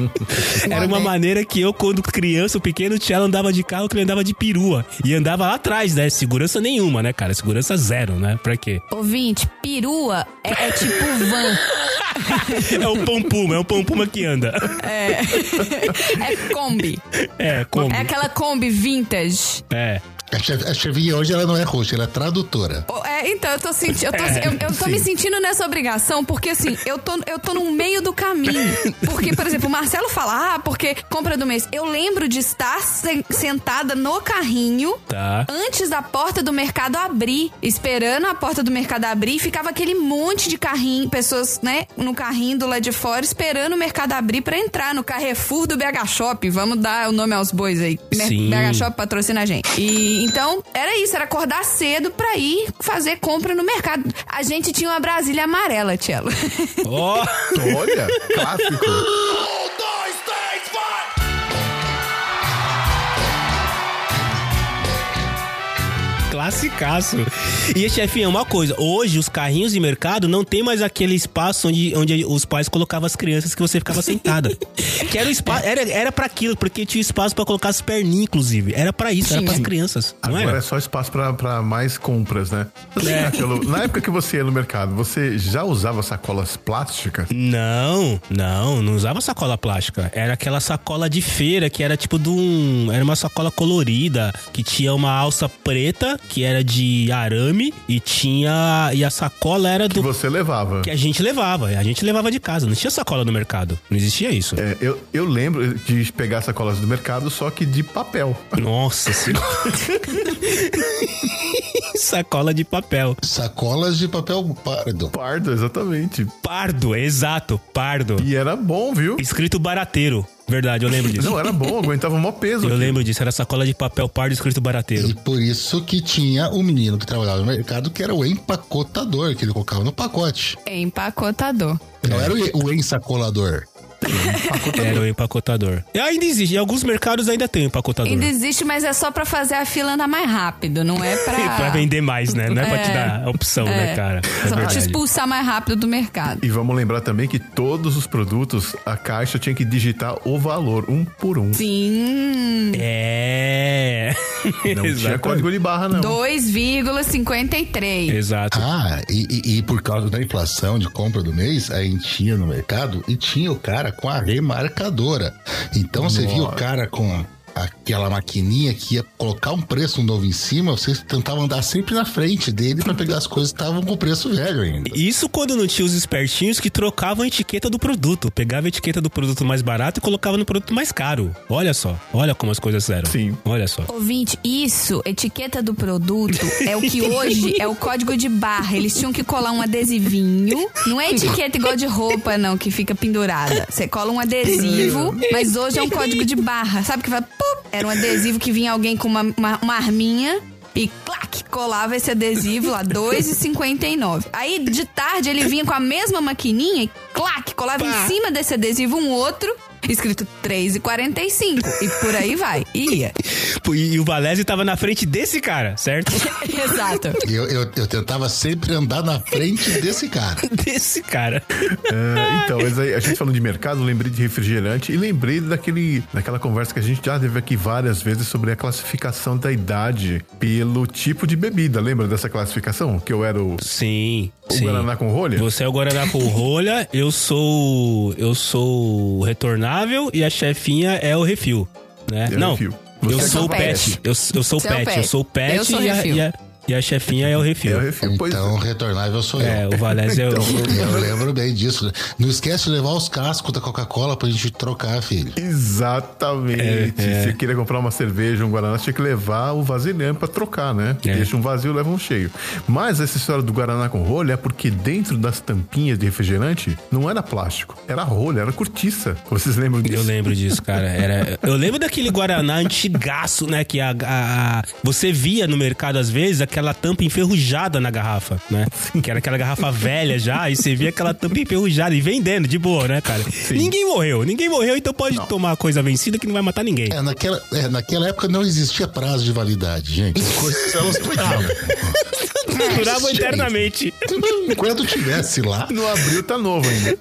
era uma maneira que eu, quando criança, pequeno, tinha andava de carro, que ele andava de perua. E andava lá atrás, né? Segurança nenhuma, né, cara? Segurança zero, né? Pra quê?
Ouvinte, perua é, é tipo van.
É o Pompuma, é o Pompuma que anda.
É Kombi.
É, como?
É aquela Kombi vintage.
É.
A chefe- a chefinha hoje ela não é roxa, ela é tradutora.
Oh, É, então, eu tô sentindo. Eu tô,
É,
eu, eu tô me sentindo nessa obrigação, porque assim, eu tô, eu tô no meio do caminho. Porque, por exemplo, o Marcelo fala, ah, porque compra do mês. Eu lembro de estar sen- sentada no carrinho
Tá.
antes da porta do mercado abrir, esperando a porta do mercado abrir, ficava aquele monte de carrinho, pessoas, né, no carrinho do lado de fora, esperando o mercado abrir pra entrar no Carrefour do BH Shop. Vamos dar o nome aos bois aí. Mer-
Sim.
BH Shop patrocina a gente. E então, era isso, era acordar cedo pra ir fazer compra no mercado. A gente tinha uma Brasília amarela, Tchelo.
Ó.
Olha, clássico.
Classicaço. E, chefinha, uma coisa. Hoje, os carrinhos de mercado não tem mais aquele espaço onde, onde os pais colocavam as crianças que você ficava sentada. que era o espaço... Era, era pra aquilo, porque tinha espaço pra colocar as perninhas, inclusive. Era pra isso, era
Tinha.
pras crianças. Não
Agora
era?
é só espaço pra, pra mais compras, né? Você, Marcelo, na época que você ia no mercado, você já usava sacolas plásticas?
Não, não, não usava sacola plástica. Era aquela sacola de feira que era tipo de um. Era uma sacola colorida que tinha uma alça preta que era de arame e tinha. E a sacola era
Que
do.
você levava.
Que a gente levava. A gente levava de casa. Não tinha sacola no mercado. Não existia isso.
É, eu, eu lembro de pegar sacolas do mercado, só que de papel.
Nossa senhora. sacola de papel.
Sacolas de papel pardo.
Pardo, exatamente.
Pardo, exato, pardo.
E era bom, viu?
Escrito barateiro. Verdade, eu lembro disso.
Não, era bom, aguentava o maior peso.
Eu
aqui.
lembro disso, era sacola de papel pardo escrito barateiro.
E por isso que tinha o menino que trabalhava no mercado, que era o empacotador, que ele colocava no pacote.
Empacotador.
Não era o, o ensacolador.
Era o empacotador. E ainda existe. Em alguns mercados ainda tem empacotador.
Ainda existe, mas é só pra fazer a fila andar mais rápido, não é pra...
pra vender mais, né? Não é, pra te
É.
dar a opção, né,
É.
cara? É
Só pra te expulsar mais rápido do mercado.
E vamos lembrar também que todos os produtos, a caixa tinha que digitar o valor, um por um.
Sim.
É.
Não tinha código de barra, não.
2,53.
Exato.
Ah, e, e- e por causa da inflação de compra do mês, a gente ia no mercado e tinha o cara com a remarcadora. Então você via o cara com aquela maquininha que ia colocar um preço novo em cima, você tentava andar sempre na frente dele pra pegar as coisas que estavam com preço velho ainda.
Isso quando não tinha os espertinhos que trocavam a etiqueta do produto. Pegava a etiqueta do produto mais barato e colocava no produto mais caro. Olha só. Olha como as coisas eram.
Sim.
Olha só.
Ouvinte, isso, etiqueta do produto, é o que hoje é o código de barra. Eles tinham que colar um adesivinho. Não é etiqueta igual de roupa, não, que fica pendurada. Você cola um adesivo, mas hoje é um código de barra. Sabe que vai. Era um adesivo que vinha alguém com uma, uma, uma arminha. E clac, colava esse adesivo lá, 2,59. Aí de tarde ele vinha com a mesma maquininha e clac, colava em cima desse adesivo um outro, escrito 3,45. E por aí vai. E ia.
E, e o Valese tava na frente desse cara, certo?
Exato.
Eu, eu, eu tentava sempre andar na frente desse cara.
desse cara.
É, então, mas aí, a gente falando de mercado, lembrei de refrigerante e lembrei daquele, daquela conversa que a gente já teve aqui várias vezes sobre a classificação da idade pelo tipo de bebida. Lembra dessa classificação? Que eu era o,
Sim.
o
sim.
Guaraná com rolha?
Você é o Guaraná com rolha, eu sou. Eu sou o e a chefinha é o refil. Né?
É o
Não.
refil.
Eu sou
é
o
o
pet.
pet.
Eu, eu sou o
é o
pet.
pet.
Eu sou o pet
Eu sou
e, a,
refil.
e, a, e a chefinha é o refil.
É o refil, pois
Então, retornável sou eu.
É, o Valese é o.
Eu lembro bem disso. Não esquece de levar os cascos da Coca-Cola pra gente trocar, filho.
Exatamente.
É, é.
Se você queria comprar uma cerveja, um Guaraná, tinha que levar o vasilhame pra trocar, né?
É.
Deixa um vazio, leva um cheio. Mas essa história do Guaraná com rolha é porque dentro das tampinhas de refrigerante não era plástico, era rolha, era cortiça. Vocês lembram disso?
Eu lembro disso, cara. Era, eu lembro daquele Guaraná antigaço, né? Que a, a- a- você via no mercado, às vezes, aquela tampa enferrujada na garrafa, né? Que era aquela garrafa velha já, e você via aquela tampa enferrujada e vendendo, de boa, né, cara? Ninguém morreu, ninguém morreu, então pode tomar coisa vencida que não vai matar ninguém.
É, naquela, é, naquela época não existia prazo de validade, gente. As coisas elas duravam.
Durava eternamente.
Enquanto tivesse lá.
No abril tá novo ainda.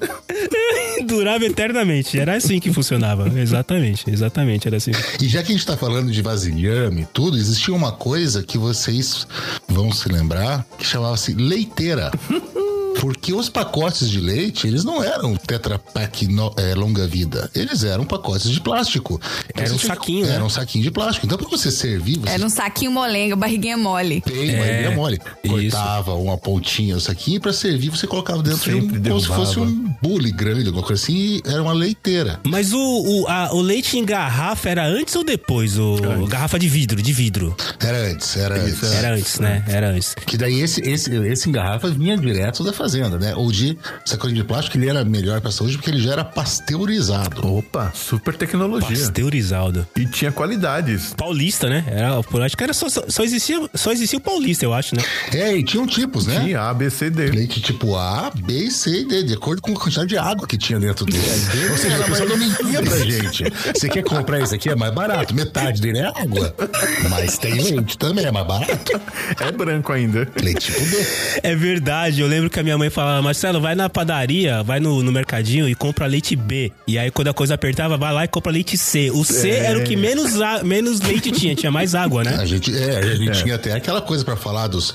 Durava eternamente. Era assim que funcionava. Exatamente, exatamente, era assim.
E já que a gente tá falando de vasilhame e tudo, existia uma coisa que vocês vão se lembrar que chamava-se leiteira. Porque os pacotes de leite, eles não eram Tetra Pak no- é, longa vida. Eles eram pacotes de plástico. Então,
Era um saquinho, né?
Era um saquinho de plástico. Então, pra você servir, você
Era um saquinho molenga, barriguinha mole.
tem
É,
ideia mole.
isso.
Cortava uma pontinha do saquinho pra servir, você colocava dentro
Sempre
de um. Como se fosse um bule grande, alguma coisa assim, e era uma leiteira.
Mas o, o, a- o leite em garrafa era antes ou depois? O, garrafa de vidro, de vidro.
Era antes, era antes.
Era antes, né? Era antes.
Que daí esse, esse, esse em garrafa vinha direto da fazenda, né? Ou de sacolinho de plástico, ele era melhor pra saúde porque ele já era pasteurizado.
Opa, super tecnologia.
Pasteurizado.
E tinha qualidades.
Paulista, né? Era, acho que era só, só, só existia, só existia o paulista, eu acho, né?
É, e tinham tipos, né?
Tinha A, B, C, D.
Leite tipo A, B, C e D, de acordo com a quantidade de água que tinha dentro dele. Ou seja, a pessoa não mentia pra gente. Você quer comprar esse aqui? É mais barato. Metade dele é água. Mas tem leite também, é mais barato.
É branco ainda.
Leite tipo B.
É verdade, eu lembro que a minha mãe falava, Marcelo, vai na padaria, vai no, no mercadinho e compra leite B. E aí quando a coisa apertava, vai lá e compra leite C. O C
É.
era o que menos, a- menos leite tinha, tinha mais água, né?
A gente, é, a gente tinha até aquela coisa pra falar dos.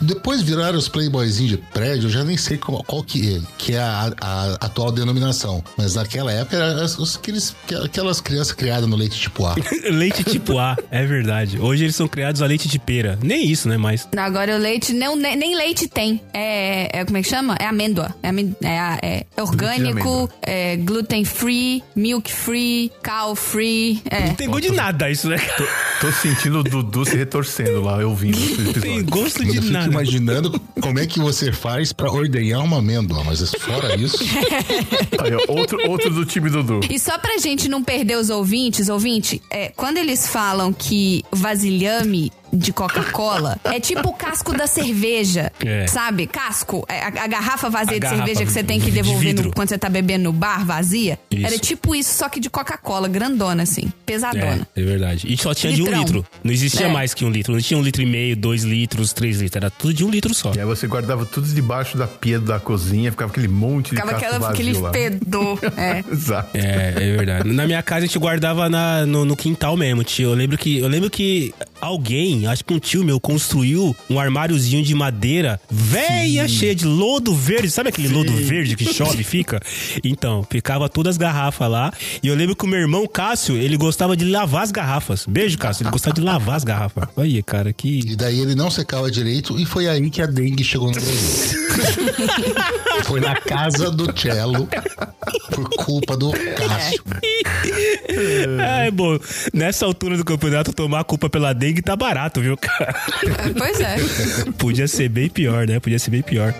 Depois viraram os playboyzinhos de prédio, eu já nem sei qual, qual que, que é a, a atual denominação. Mas naquela época eram as- os- aqueles, aquelas crianças criadas no leite tipo A.
leite tipo A, é verdade. Hoje eles são criados a leite de pera. Nem isso, né? Mas
Agora o leite, não, nem, nem leite tem. É, é- Como é que chama? É amêndoa. É, amen- é, a- é orgânico,
amêndoa.
é gluten free, milk free, cow free. É.
não tem gosto de nada isso, né? cara?
Tô sentindo o Dudu se retorcendo lá, eu ouvindo
Não tem gosto
Eu
de
fico
nada.
imaginando como é que você faz pra ordenhar uma amêndoa, mas fora isso.
Aí, ó, outro, outro do time Dudu.
E só pra gente não perder os ouvintes, ouvinte, é, quando eles falam que vasilhame de Coca-Cola é tipo o casco da cerveja.
É.
Sabe? Casco. É, A, a garrafa vazia
A
de
garrafa
cerveja que você tem que
de
devolver no-
vidro.
quando você tá bebendo no bar, vazia.
Isso.
Era tipo isso, só que de Coca-Cola, grandona, assim. Pesadona.
É, é verdade. E só tinha de um
Litrão.
litro. Não existia
É.
mais que um litro. Não tinha um litro e meio, dois litros, três litros. Era tudo de um litro só.
E aí você guardava tudo debaixo da pia da cozinha, ficava aquele monte de
Ficava
casco
aquela,
vazio
aquele
lá.
fedor. É.
Exato.
É, é verdade. Na minha casa a gente guardava na- no, no quintal mesmo, tio. Eu lembro que eu lembro que alguém, acho que um tio meu, construiu um armáriozinho de madeira velha, cheia de lodo verde. Sabe aquele lodo verde que chove e fica? Então, ficava todas as garrafas lá. E eu lembro que o meu irmão Cássio, ele gostava de lavar as garrafas. Beijo, Cássio. Ele gostava de lavar as garrafas. Olha, cara, que.
E daí ele não secava direito e foi aí que a dengue chegou no Brasil. foi na casa do Cello por culpa do Cássio.
É, bom, nessa altura do campeonato, tomar a culpa pela dengue tá barato, viu, cara?
Pois é.
Podia ser bem pior, né? Podia ser bem pior.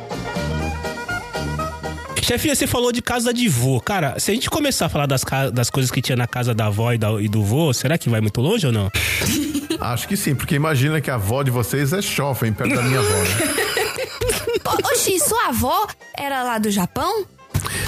Chefinha, você falou de casa de vô. Cara, se a gente começar a falar das, das coisas que tinha na casa da avó e, da- e do vô, será que vai muito longe ou não?
Acho que sim, porque imagina que a avó de vocês é chofem perto da minha avó, né?
Oxi, sua avó era lá do Japão?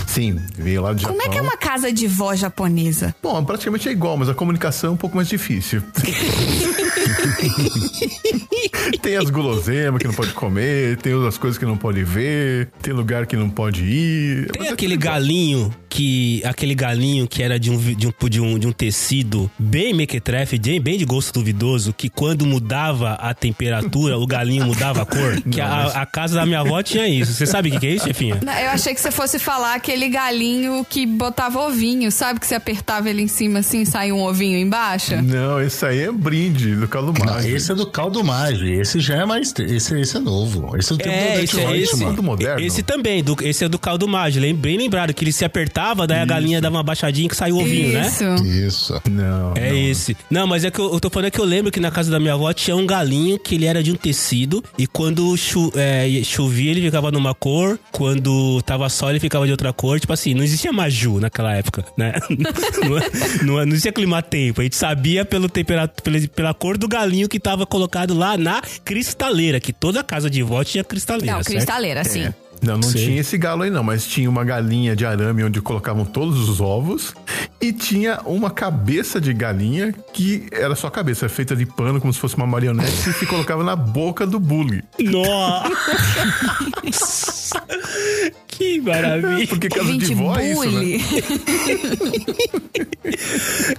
Sim, veio lá do Japão.
Como é que é uma casa de vó japonesa?
Bom, praticamente é igual, mas a comunicação é um pouco mais difícil. tem as guloseimas que não pode comer, tem as coisas que não pode ver, tem lugar que não pode ir.
Tem
é
aquele galinho que. Aquele galinho que era de um, de um, de um, de um tecido bem mequetrefe, bem, bem de gosto duvidoso, que quando mudava a temperatura, o galinho mudava a cor. Que a, a casa da minha avó tinha isso. Você sabe o que, que é isso, chefinha?
Não, Eu achei que você fosse falar aquele galinho que botava ovinho, sabe? Que você apertava ele em cima assim e saía um ovinho embaixo?
Não, esse aí é brinde do caldo
Não,
mágico.
esse é do caldo mágico. Esse já é mais. Esse, esse é novo. Esse é do tempo do
É,
Odete
esse, é esse,
moderno.
esse também, do- esse é do caldo mágico, bem lembrado, que ele se apertava, daí a galinha dava uma baixadinha que saiu o ovinho, né?
Isso.
Isso.
Não.
É
não.
esse. Não, mas é que eu, eu tô falando é que eu lembro que na casa da minha avó tinha um galinho que ele era de um tecido e quando chu- é, chovia ele ficava numa cor, quando tava sol ele ficava de outra cor. Tipo assim, não existia Maju naquela época, né? não, não, não existia clima-tempo. A gente sabia pelo temperatura, pela, pela cor do galinho que tava colocado lá na cristaleira, que toda casa de vó tinha cristaleira,
Não,
certo?
cristaleira, sim.
É. Não, não
Sei.
tinha esse galo aí não, mas tinha uma galinha de arame onde colocavam todos os ovos e tinha uma cabeça de galinha que era só cabeça, feita de pano como se fosse uma marionete e se colocava na boca do bully.
Nossa! que maravilha!
Porque casa de vó é isso, né?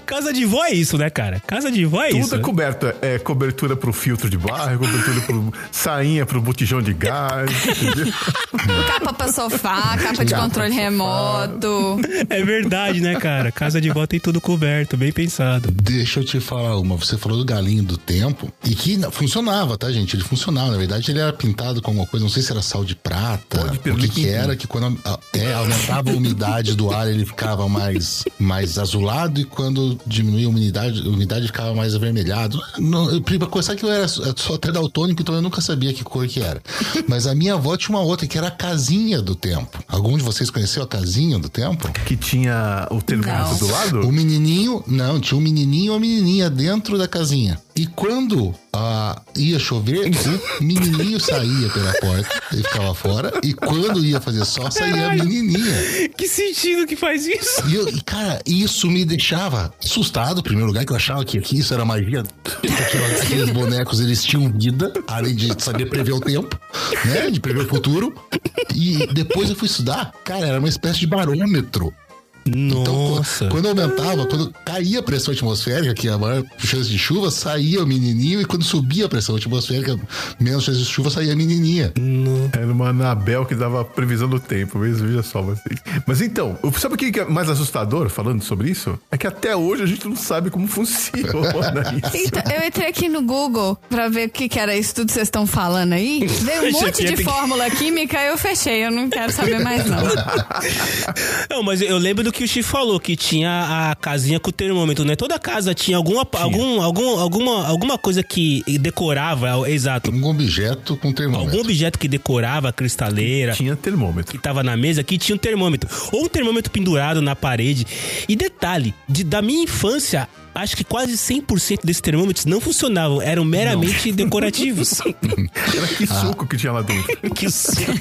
Casa de vó é isso, né, cara? Casa de vó é
Tudo
isso.
é
né?
coberto. É cobertura pro filtro de barro, cobertura pro sainha pro botijão de gás, entendeu?
Capa pra sofá, capa de
Capa
controle remoto.
É verdade, né, cara? Casa de vó tem tudo coberto, bem pensado.
Deixa eu te falar uma. Você falou do galinho do tempo e que funcionava, tá, gente? Ele funcionava. Na verdade, ele era pintado com alguma coisa, não sei se era sal de prata, o que, que era, que quando a- é, aumentava a umidade do ar, ele ficava mais, mais azulado e quando diminuía a umidade, a umidade ficava mais avermelhado. Não, pra começar que eu era só até daltônico, então eu nunca sabia que cor que era. Mas a minha avó tinha uma outra, que era a casinha do tempo. Algum de vocês conheceu a casinha do tempo?
Que tinha o termômetro do lado.
O menininho, não, tinha um menininho e uma menininha dentro da casinha. E quando ah, ia chover, o menininho saía pela porta, ele ficava fora. E quando ia fazer sol, saía a menininha.
Que sentido que faz isso?
E, eu, e, cara, isso me deixava assustado, em primeiro lugar, que eu achava que, que isso era magia. Aquela- Aqueles bonecos, eles tinham vida, além de saber prever o tempo, né? De prever o futuro. E depois eu fui estudar, cara, era uma espécie de barômetro. Então,
Nossa.
quando aumentava, quando caía a pressão atmosférica, que é a maior chance de chuva, saía o menininho, e quando subia a pressão atmosférica, menos chance de chuva, saía a menininha.
Era uma Anabel que dava previsão do tempo, veja veja só vocês. Mas então, sabe o que é mais assustador falando sobre isso? É que até hoje a gente não sabe como funciona isso.
Então, eu entrei aqui no Google pra ver o que, que era isso tudo que vocês estão falando aí. Veio um monte de fórmula química e eu fechei. Eu não quero saber mais, não.
Não, mas eu lembro do que o Chico falou, que tinha a casinha com o termômetro, né? Toda casa tinha alguma, Algum, algum, alguma, alguma coisa que decorava, é, exato.
Um objeto com termômetro.
Algum objeto que decorava a cristaleira.
Tinha termômetro.
que tava na mesa que tinha um termômetro. Ou um termômetro pendurado na parede. E detalhe, de- da minha infância acho que quase 100% desses termômetros não funcionavam, eram meramente decorativos.
Era que suco que tinha lá dentro.
que suco.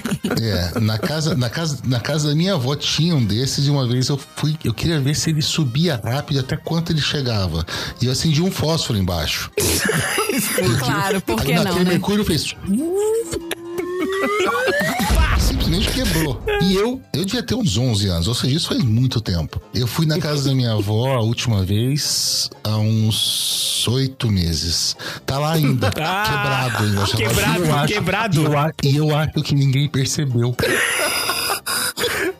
É, na casa, na, casa, na casa da minha avó tinha um desses e uma vez eu fui, eu queria ver se ele subia rápido até quanto ele chegava. E eu acendi um fósforo embaixo.
Claro, por que
Aí
não,
naquele
né?
mercúrio fez. Quebrou. E eu, eu devia ter uns 11 anos, ou seja, isso faz muito tempo. Eu fui na casa da minha avó a última vez há uns oito meses. Tá lá ainda,
Ah,
quebrado ainda.
quebrado,
eu acho-
quebrado.
E eu, a- e eu acho que ninguém percebeu.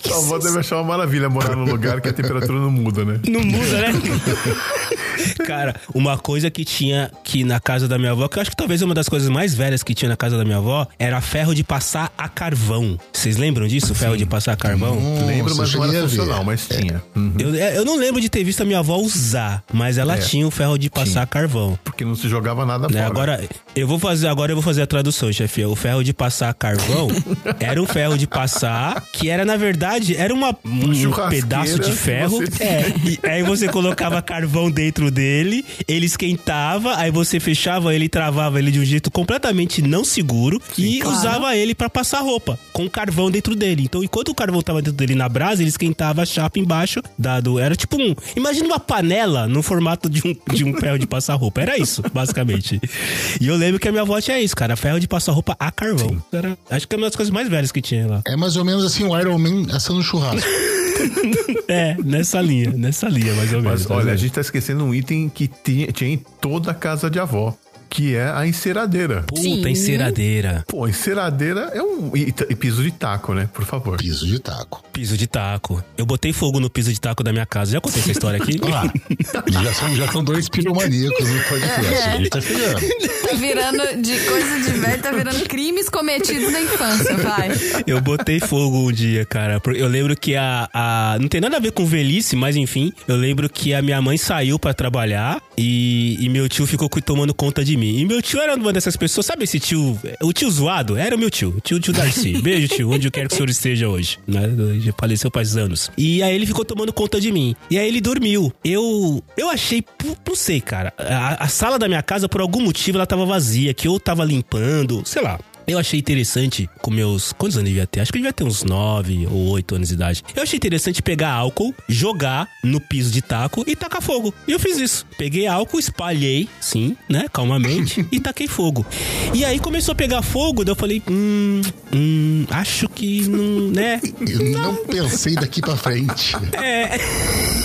Sua avó deve achar uma maravilha morar num lugar que a temperatura não muda, né?
Não muda, né? Cara, uma coisa que tinha que na casa da minha avó, que eu acho que talvez uma das coisas mais velhas que tinha na casa da minha avó, era ferro de passar a carvão. Vocês lembram disso? Ferro de passar a carvão?
Lembro,
Nossa,
mas
eu
não
cheguei
era funcional, mas tinha. Uhum.
Eu, eu não lembro de ter visto a minha avó usar, mas ela
É.
tinha o ferro de passar carvão.
Porque não se jogava nada
Né,
fora.
agora eu vou fazer agora eu vou fazer a tradução, chefe. O ferro de passar carvão era um ferro de passar que era na verdade era uma um pedaço de ferro.
você-
É, e aí você colocava carvão dentro dele, ele esquentava, aí você fechava ele e travava ele de um jeito completamente não seguro e usava ele pra passar roupa com carvão dentro dele. Então, enquanto o carvão tava dentro dele na brasa, ele esquentava a chapa embaixo, dado era tipo um, imagina uma panela no formato de um de um ferro de passar roupa. Era isso, basicamente. E eu lembro que a minha avó tinha isso, cara, ferro de passar roupa a carvão. Era, acho que é uma das coisas mais velhas que tinha lá.
É mais ou menos assim o Iron Man assando churrasco.
É, nessa linha, nessa linha, mais ou menos.
Mas olha, a gente tá esquecendo um item que tinha, tinha em toda a casa de avó, que é a enceradeira.
Puta,
Sim.
enceradeira.
Pô, enceradeira é um. E, e piso de taco, né? Por favor.
Piso de taco.
Piso de taco. Eu botei fogo no piso de taco da minha casa. Já contei essa história aqui?
Olha lá. já, são, já são dois piromaníacos no podcast. A gente tá chegando.
Tá virando de coisa de velho, tá virando crimes cometidos na infância, vai.
Eu botei fogo um dia, cara. Eu lembro que a, a. Não tem nada a ver com velhice, mas enfim. Eu lembro que a minha mãe saiu pra trabalhar e, e meu tio ficou tomando conta de E meu tio era uma dessas pessoas, sabe esse tio? O tio zoado? Era o meu tio. O tio, tio Darcy. Beijo, tio, onde eu quero que o senhor esteja hoje. Né? Já faleceu faz anos. E aí ele ficou tomando conta de mim. E aí ele dormiu. Eu. Eu achei. Não sei, cara. A, a sala da minha casa, por algum motivo, ela tava vazia, que eu tava limpando, sei lá. Eu achei interessante com meus. Quantos anos eu devia ter? Acho que eu devia ter uns 9 ou 8 anos de idade. Eu achei interessante pegar álcool, jogar no piso de taco e tacar fogo. E eu fiz isso. Peguei álcool, espalhei, sim, né? Calmamente, e taquei fogo. E aí começou a pegar fogo, daí eu falei, hum, hum, acho que não, né?
Eu não pensei daqui pra frente.
É.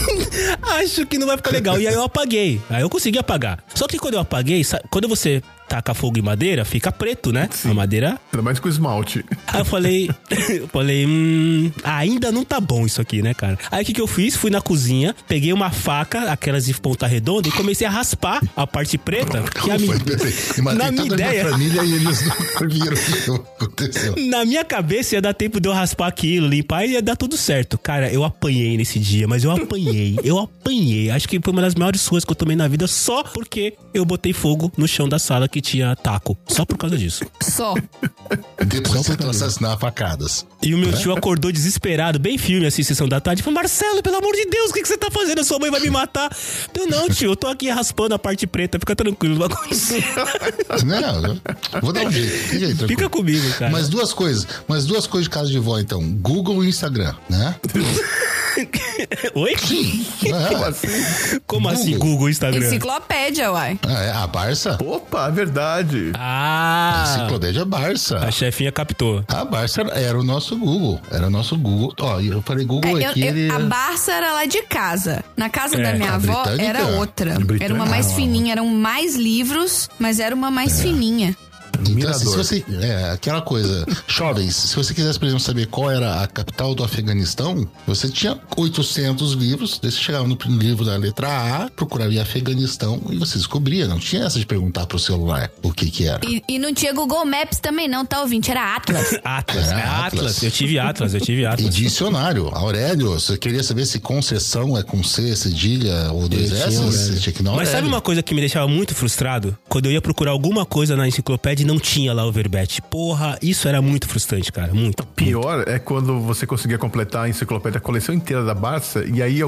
Acho que não vai ficar legal. E aí eu apaguei. Aí eu consegui apagar. Só que quando eu apaguei, quando você taca fogo em madeira, fica preto, né? A madeira.
Ainda mais com esmalte.
Aí eu falei, eu falei, hum, ainda não tá bom isso aqui, né, cara? Aí o que, que eu fiz? Fui na cozinha, peguei uma faca, aquelas de ponta redonda, e comecei a raspar a parte preta. Que a minha, na minha ideia.
família e eles não viram o que aconteceu.
Na minha cabeça ia dar tempo de eu raspar aquilo, limpar e ia dar tudo certo. Cara, eu apanhei nesse dia, mas eu apanhei, eu apanhei. Acho que foi uma das maiores suas que eu tomei na vida só porque eu botei fogo no chão da sala que tinha taco. Só por causa disso.
Só.
Depois você tentou assassinar facadas.
E o meu tio acordou desesperado, bem filme, assim, sessão da tarde. Falou, Marcelo, pelo amor de Deus, o que, que você tá fazendo? A sua mãe vai me matar. Eu, não, tio, eu tô aqui raspando a parte preta, fica tranquilo, não vai acontecer.
Não, vou dar um jeito. Tranquilo.
Fica comigo, cara.
Mas duas coisas, mas duas coisas de casa de vó, então. Google e Instagram, né?
Oi?
Sim. É.
Como assim,
Google.
Google, Instagram?
Enciclopédia, uai.
Ah, é, a Barça.
Opa, é verdade.
Ah,
Enciclopédia Barça.
a chefinha captou.
A Barça era, era o nosso Google. Era o nosso Google. Ó, eu falei Google
É,
aqui.
eu-
ele...
a Barça era lá de casa. Na casa
É,
da minha
a
avó
britânica.
era outra. Era
Britânica.
uma mais fininha. Eram mais livros, mas era uma mais fininha.
Então, assim, se você. É, aquela coisa. Jovens, se você quisesse, por exemplo, saber qual era a capital do Afeganistão, você tinha 800 livros. Daí você chegava no livro da letra A, procuraria Afeganistão e você descobria. Não tinha essa de perguntar pro celular o que que era.
E, e não tinha Google Maps também, não, tá ouvinte? Era Atlas.
Atlas,
É,
é, Atlas.
Atlas.
Eu tive Atlas, eu tive
E
Atlas.
dicionário. Aurélio, você queria saber se concessão é com C, cedilha ou dois S?
Mas sabe
Aurélio.
uma coisa que me deixava muito frustrado? Quando eu ia procurar alguma coisa na enciclopédia não tinha lá o verbete. Porra, isso era muito frustrante, cara. Muito.
Pior é quando você conseguia completar a enciclopédia, a coleção inteira da Barça, e aí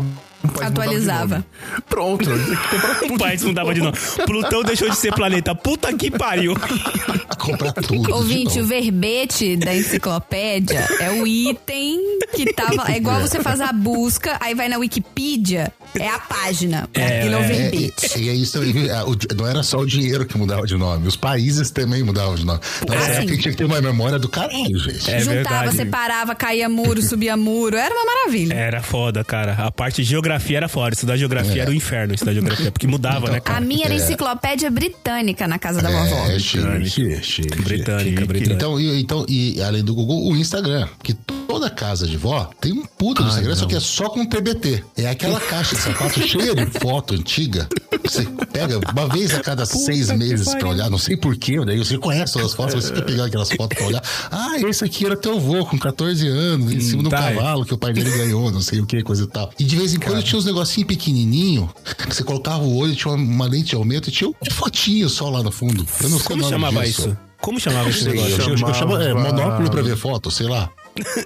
Atualizava.
nome. Pronto, isso
O país mudava de novo. Plutão deixou de ser planeta. Puta que pariu.
Comprar tudo.
Ouvinte, o verbete da enciclopédia é o item que tava. É igual você faz a busca, aí vai na Wikipedia, é a página. É, é o
É,
verbete.
e, e é isso também, é, o di- não era só o dinheiro que mudava de nome, os países também mudavam de nome. Nessa
Ah,
época
sim.
a gente tinha que ter uma memória do caralho, gente.
É
Juntava,
verdade.
separava, caía muro, subia muro. Era uma maravilha.
Era foda, cara. A parte de geografia era foda. Estudar geografia era o inferno, estudar geografia. Porque mudava, né,
A
cara?
minha era enciclopédia britânica na casa da vovó.
É, chique, chique, chique.
Britânica, britânica.
Então, e, então, e além do Google, o Instagram. Que toda casa de vó tem um puta do Instagram, só que é só com TBT. É aquela caixa de sapato cheia de foto antiga. que Você pega uma vez a cada seis meses pra olhar, não sei porquê, daí você conhece todas as fotos, você quer pegar aquelas fotos pra olhar. Ah, esse aqui era teu avô com 14 anos, em cima de um
tá.
cavalo que o pai dele ganhou, não sei o que, coisa e tal. E de vez em quando tinha uns negocinhos pequenininho, que você colocava o olho, tinha uma, uma lente de aumento e tinha um fotinho só lá no fundo. Eu não sei
Como
o nome
chamava
disso.
isso? Como chamava esse
Eu,
negócio?
eu, eu chamo é,
Chamava-
monóculo pra ver foto, sei lá.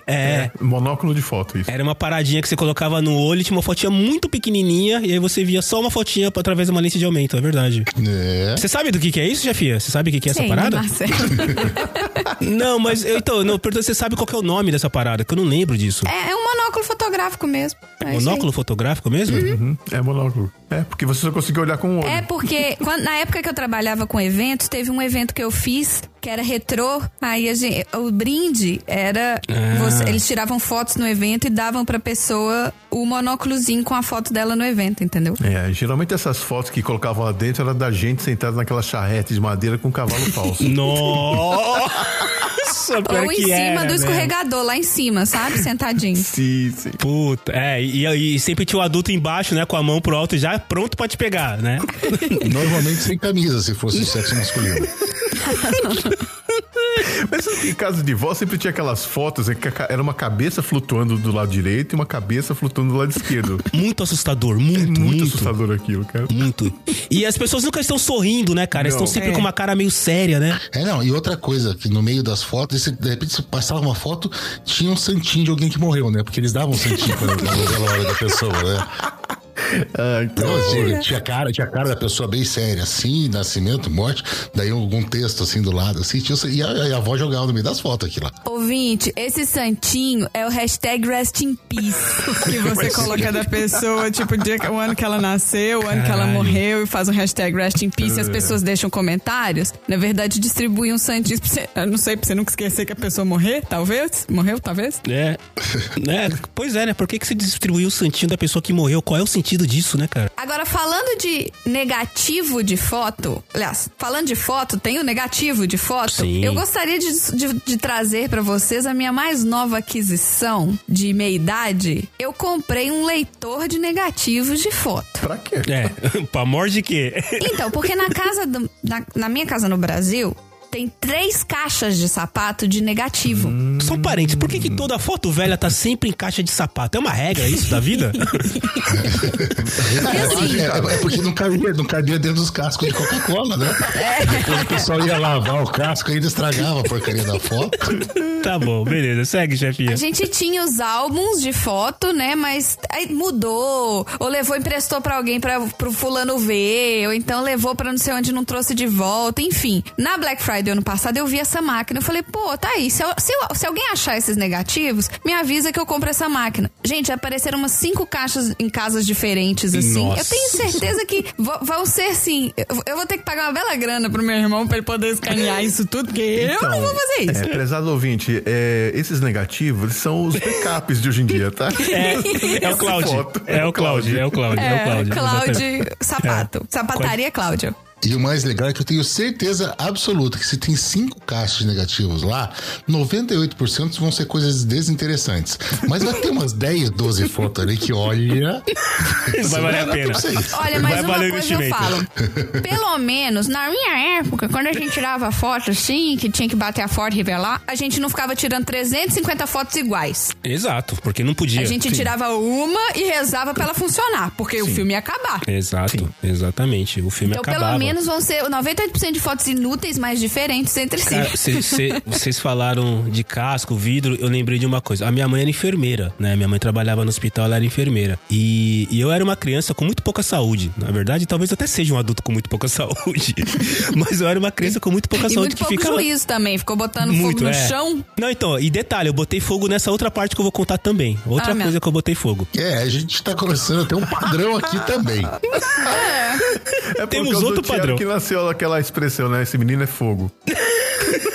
É.
Monóculo de foto, isso.
Era uma paradinha que você colocava no olho, tinha uma fotinha muito pequenininha, e aí você via só uma fotinha através de uma lente de aumento, é verdade.
É.
Você sabe do que, que é isso, Jefia? Você sabe o que, que é essa
Sim,
parada?
Marcelo.
Não, mas eu, então, não, pergunto, você sabe qual que é o nome dessa parada? Que eu não lembro disso.
É, é um monóculo fotográfico mesmo. É.
Monóculo fotográfico mesmo?
Uhum, É monóculo. É, porque você só conseguiu olhar com o olho.
É porque quando- na época que eu trabalhava com eventos, teve um evento que eu fiz que era retrô. Aí a gente- o brinde era.
Ah.
você- eles tiravam fotos no evento e davam pra pessoa o monóculozinho com a foto dela no evento, entendeu?
É, geralmente essas fotos que colocavam lá dentro era da gente sentada naquela charrete de madeira com um cavalo falso.
Nossa, pior
Ou em
que
cima
era,
do
né?
escorregador, lá em cima, sabe? Sentadinho.
sim, sim.
Puta, é, e, e sempre tinha o adulto embaixo, né, com a mão pro alto já pronto pra te pegar, né?
Normalmente sem camisa, se fosse o sexo masculino.
Mas em casa de vó sempre tinha aquelas fotos em que era uma cabeça flutuando do lado direito e uma cabeça flutuando do lado esquerdo.
Muito assustador, muito,
Muito,
muito.
assustador aquilo, cara.
Muito. E as pessoas nunca estão sorrindo, né, cara?
Não.
Estão sempre
É.
com uma cara meio séria, né?
É, não, e outra coisa, que no meio das fotos, de repente você passava uma foto, tinha um santinho de alguém que morreu, né? Porque eles davam um santinho pra- na velório da pessoa, né? Então, assim, tinha cara, tinha cara da pessoa bem séria, assim, nascimento, morte, daí algum texto assim do lado, assim, tinha, e, a, e a avó jogava no meio das fotos aqui lá.
Ouvinte, esse santinho é o hashtag Rest in Peace.
Que você coloca da pessoa, tipo, o, dia, que- o ano que ela nasceu, o ano que ela
Caralho.
morreu, e faz um hashtag Rest in Peace, e as
É.
pessoas deixam comentários. Na verdade, distribui um santinho pra você, eu não sei, pra você nunca esquecer que a pessoa morrer, talvez? Morreu, talvez?
É. é. Pois é, né? Por que, que você distribuiu o santinho da pessoa que morreu? Qual é o sentido disso, né, cara?
Agora, falando de negativo de foto, aliás, falando de foto, tem o negativo de foto.
Sim.
Eu gostaria de, de- de trazer pra vocês a minha mais nova aquisição de meia idade. Eu comprei um leitor de negativos de foto.
pra quê?
É. pra morte de quê?
Então, porque na casa do- na, na minha casa no Brasil tem três caixas de sapato de negativo.
Só um parênteses, por que, que toda foto velha tá sempre em caixa de sapato? É uma regra isso da vida?
É,
assim,
é, é porque não cabia, não cabia dentro dos cascos de Coca-Cola, né? Depois o pessoal ia lavar o casco e ainda estragava a porcaria da foto.
tá bom, beleza. Segue, chefinha.
A gente tinha os álbuns de foto, né? Mas aí mudou. Ou levou, emprestou pra alguém pra, pro fulano ver. Ou então levou pra não sei onde não trouxe de volta. Enfim, na Black Friday ano passado eu vi essa máquina. Eu falei, pô, tá aí. Se, eu- se eu- se alguém achar esses negativos, me avisa que eu compro essa máquina. Gente, apareceram umas cinco caixas em casas diferentes, assim.
Nossa.
Eu tenho certeza que vão ser assim. Eu, eu vou ter que pagar uma bela grana pro
meu irmão, pra ele poder escanear isso tudo, porque eu não vou fazer isso.
É, prezado ouvinte, é, esses negativos são os backups de hoje em dia, tá?
É, é o Cláudio. É o Cláudio, é o Cláudio, é o
É,
Cláudio.
Cláudio
exatamente.
Sapato. Sapataria Cláudia.
E o mais legal é que eu tenho certeza absoluta que se tem cinco caixas negativos lá, 98% vão ser coisas desinteressantes. Mas vai ter umas 10, 12 fotos ali que olha.
Vai valer a pena.
Olha, mas
Vai
uma
valer o
coisa eu falo. Pelo menos, na minha época, quando a gente tirava foto assim, que tinha que bater a foto e revelar, a gente não ficava tirando 350 fotos iguais.
Exato, porque não podia.
A gente tirava uma e rezava pra ela funcionar, porque o filme ia acabar.
Exato, exatamente. O filme
Então,
acabava.
Menos vão ser 98% de fotos inúteis, mas diferentes entre si.
Cara, cê- vocês falaram de casco, vidro, eu lembrei de uma coisa. A minha mãe era enfermeira, né? Minha mãe trabalhava no hospital, ela era enfermeira. E, e eu era uma criança com muito pouca saúde. Na verdade, talvez até seja um adulto com muito pouca saúde. Mas eu era uma criança com muito pouca
E
saúde
muito
que
pouco
ficava.
juízo também. Ficou botando
Muito,
fogo no
é.
chão.
Não, então, e detalhe, eu botei fogo nessa outra parte que eu vou contar também. Outra
Ah,
coisa que eu botei fogo.
É, a gente tá começando a ter um padrão aqui também.
É por
Temos outro
Thiago
padrão.
que nasceu aquela expressão, né? Esse menino é fogo.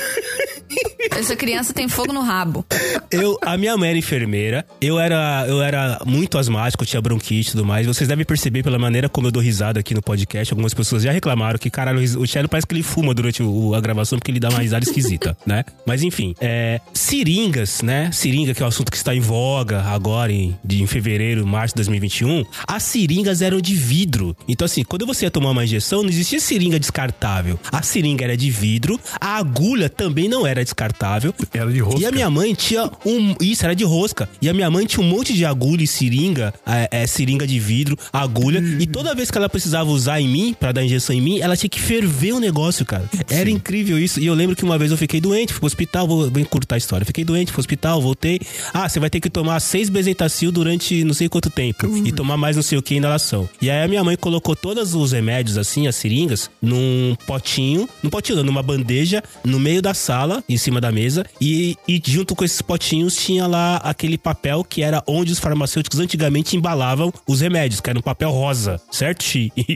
Essa criança tem fogo no rabo.
Eu, a minha mãe era enfermeira, eu era, eu era muito asmático, tinha bronquite e tudo mais. Vocês devem perceber pela maneira como eu dou risada aqui no podcast. Algumas pessoas já reclamaram que, caralho, o Chelo parece que ele fuma durante o- a gravação porque ele dá uma risada esquisita, né? Mas enfim, é, seringas, né? Seringa, que é o assunto que está em voga agora em, de, em fevereiro, março de 2021. As seringas eram de vidro. Então, assim, quando você ia tomar uma injeção, não existia seringa descartável. A seringa era de vidro, a agulha também não era descartável.
Era de rosca.
E a minha mãe tinha um. Isso, era de rosca. E a minha mãe tinha um monte de agulha e seringa, é, é, seringa de vidro, agulha. E toda vez que ela precisava usar em mim, pra dar injeção em mim, ela tinha que ferver o negócio, cara. Era incrível isso. E eu lembro que uma vez eu fiquei doente, fui pro hospital, vou, vou encurtar a história. Fiquei doente, fui pro hospital, voltei. Ah, você vai ter que tomar seis bezetacil durante não sei quanto tempo. E tomar mais não sei o que inalação. E aí a minha mãe colocou todos os remédios, assim, as seringas, num potinho, num potinho, não, numa bandeja, no meio da sala, em cima da mesa. E, e junto com esses potinhos tinha lá aquele papel que era onde os farmacêuticos antigamente embalavam os remédios, que era um papel rosa, certo, Xi?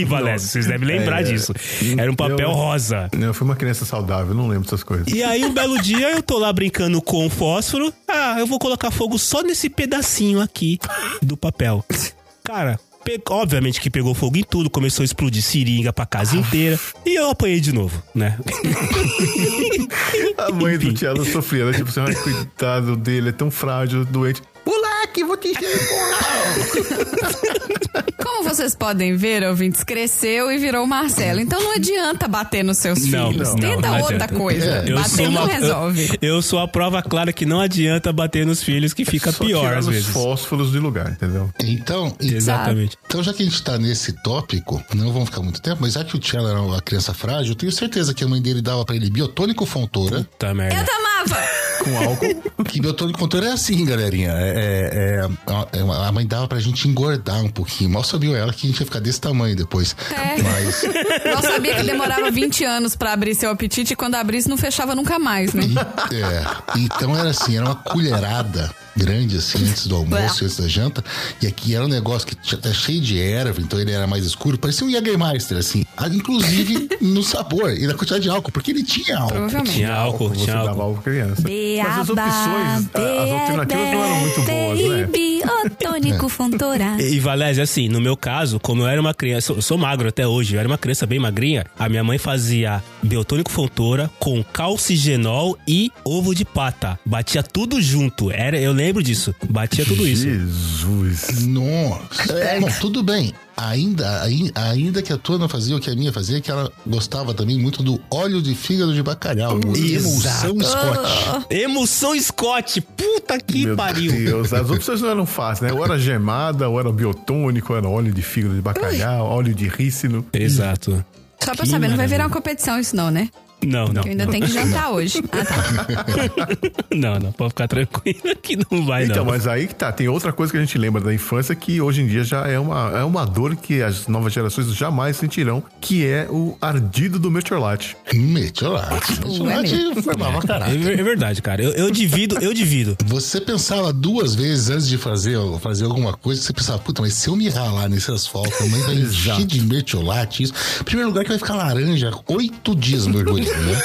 E Valécio, vocês devem lembrar
É,
disso. Era um papel
eu-
rosa.
Eu fui uma criança saudável, não lembro dessas coisas.
E aí, um belo dia, eu tô lá brincando com o fósforo. Ah, eu vou colocar fogo só nesse pedacinho aqui do papel. Cara, pe- obviamente que pegou fogo em tudo, começou a explodir seringa pra casa inteira. E eu apanhei de novo, né?
A mãe do Thiago sofria, né? Tipo ai, coitado dele, é tão frágil, doente. Moleque, vou te encher de porrada.
Como vocês podem ver, ouvintes, cresceu e virou Marcelo. Então não adianta bater nos seus
Não,
filhos.
não,
Tenta
não
outra
adianta.
coisa.
Eu
Bater não
uma-
resolve.
Eu, eu sou a prova clara que não adianta bater nos filhos, que fica
Só
pior às
os
vezes.
fósforos de lugar, entendeu?
Então,
Exatamente.
então, já que a gente tá nesse tópico, não vamos ficar muito tempo, mas já que o Tchelo era uma criança frágil, eu tenho certeza que a mãe dele dava pra ele biotônico fontoura.
Tá merda.
Eu amava!
Com álcool.
Que biotônico fontoura é assim, galerinha. É, é- é- a mãe dava pra gente engordar um pouquinho. Mal sabia ela que a gente ia ficar desse tamanho depois.
É.
Mas.
Não sabia que demorava 20 anos pra abrir seu apetite e quando abrisse não fechava nunca mais, né?
E- é, então era assim, era uma colherada grande assim antes do almoço, antes da janta. E aqui era um negócio que tinha- tá cheio de erva, então ele era mais escuro, parecia um Jägermeister assim, Ah, inclusive no sabor e na quantidade de álcool, porque ele tinha álcool.
Provavelmente.
Tinha álcool,
Você
tinha
dava
álcool.
álcool pra criança. Mas as opções, as alternativas não eram muito boas, né?
Biotônico Fontoura.
E, e Valézia, assim, no meu caso, como eu era uma criança, eu sou magro até hoje, eu era uma criança bem magrinha, a minha mãe fazia biotônico fontora com calcigenol e ovo de pata. Batia tudo junto. Era, eu lembro disso. Batia tudo isso.
Jesus.
Nossa. É, bom, tudo bem. Ainda, ai- ainda que a tua não fazia o que a minha fazia, que ela gostava também muito do óleo de fígado de bacalhau, o emulsão Scott.
Emoção Scott. Puta que
Meu
pariu.
Deus, as opções não eram fáceis, né? Ou era gemada, ou era biotônico, ou era óleo de fígado de bacalhau, óleo de rícino.
Exato.
Só pra
Que
saber, não vai virar uma competição isso não, né?
Não, não.
Eu ainda tenho que jantar hoje. Ah, tá.
Não, não, pode ficar tranquilo que não vai,
Então,
não.
mas aí que tá. Tem outra coisa que a gente lembra da infância que hoje em dia já é uma, é uma dor que as novas gerações jamais sentirão, que é o ardido do.
Metiolate. Metiolate formava
É,
caráter.
ver- é verdade, cara. Eu, eu divido, eu divido.
Você pensava duas vezes antes de fazer, fazer alguma coisa, você pensava, puta, mas se eu me ralar nesse asfalto, a mãe vai encher de mertiolate, isso. Primeiro lugar que vai ficar laranja oito dias né?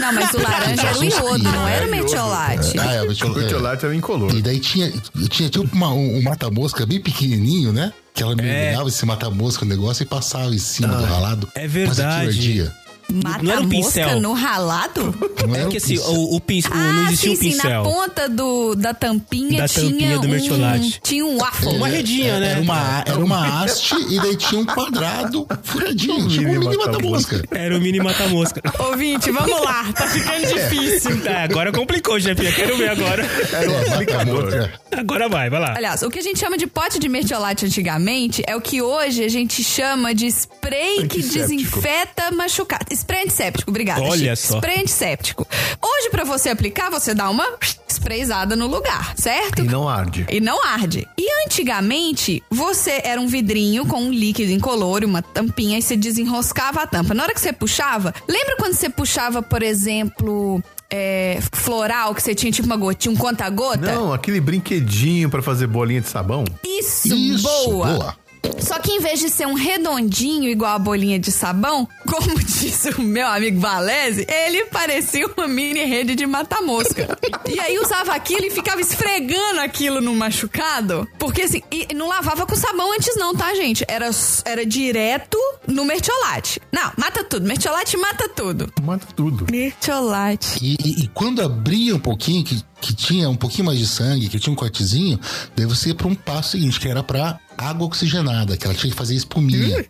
Não, mas o laranja era o iodo, não era o metiolate.
Ah, é, o
O
mertiolate.
Mertiolate era incolor.
E daí tinha, tinha tipo uma- um, um mata-mosca bem pequenininho, né? Que ela mergulhava esse mata-mosca no negócio e passava em cima do ralado.
é
Mas aquilo
verdade.
ardia.
Mata
não era um
mosca
pincel.
no ralado?
Não
É
era
que
um
assim,
pincel.
o, o pincel, não
ah,
existia
sim,
um
sim.
pincel.
Na ponta do, da tampinha
Da
tinha
tampinha do
um,
mertiolate.
Tinha um waffle.
Uma redinha, né?
Era uma, era uma haste e daí tinha um quadrado furadinho. Tipo um
mini mata-mosca.
Era o mini mata-mosca.
Ouvinte, vamos lá. Tá ficando difícil.
Tá, agora complicou, chefinha. Quero ver agora.
Era um
É,
aplicador.
mata-mosca.
Agora vai, vai lá.
Aliás, o que a gente chama de pote de mertiolate antigamente é o que hoje a gente chama de spray que desinfeta machucado. Spray antisséptico, obrigada.
Olha
Chico.
só.
Spray antisséptico. Hoje, pra você aplicar, você dá uma sprayzada no lugar, certo?
E não arde.
E não arde. E antigamente, você era um vidrinho com um líquido incolor, uma tampinha, e você desenroscava a tampa. Na hora que você puxava, lembra quando você puxava, por exemplo, é, floral, que você tinha tipo uma gotinha, um conta-gota?
Não, aquele brinquedinho pra fazer bolinha de sabão.
Isso,
Isso,
boa.
boa.
Só que em vez de ser um redondinho igual a bolinha de sabão, como disse o meu amigo Valese, ele parecia uma mini rede de mata-mosca. e aí usava aquilo e ficava esfregando aquilo no machucado. Porque assim, e não lavava com sabão antes não, tá, gente? Era, era direto no mertiolate. Não, mata tudo. Mertiolate mata tudo.
Mata tudo.
Mertiolate.
E, e- e quando abria um pouquinho, que, que tinha um pouquinho mais de sangue, que tinha um cortezinho, daí você ia pra um passo seguinte, que era pra água oxigenada, que ela tinha que fazer espuminha.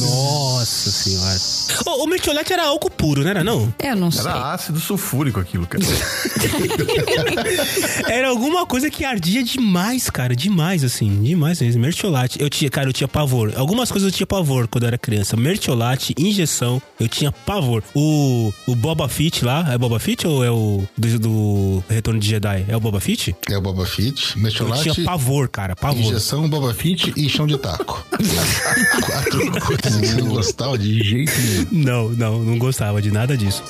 Nossa senhora. O, o mertiolate era álcool puro, não era não?
Eu não sei.
Era ácido sulfúrico aquilo, cara.
Era alguma coisa que ardia demais, cara. Demais, assim. Demais mesmo. Mertiolate. Eu tinha, cara, eu tinha pavor. Algumas coisas eu tinha pavor quando eu era criança. Mertiolate, injeção, eu tinha pavor. O, o Boba Fett lá, é Boba Fett ou é o do, do Retorno de Jedi? É o Boba Fett?
É o Boba Fett,
Eu
mertiolate,
tinha pavor, cara. Pavor.
injeção, Boba Fett e chão de taco. Quatro você não gostava de jeito nenhum.
Não, não, não gostava de nada disso.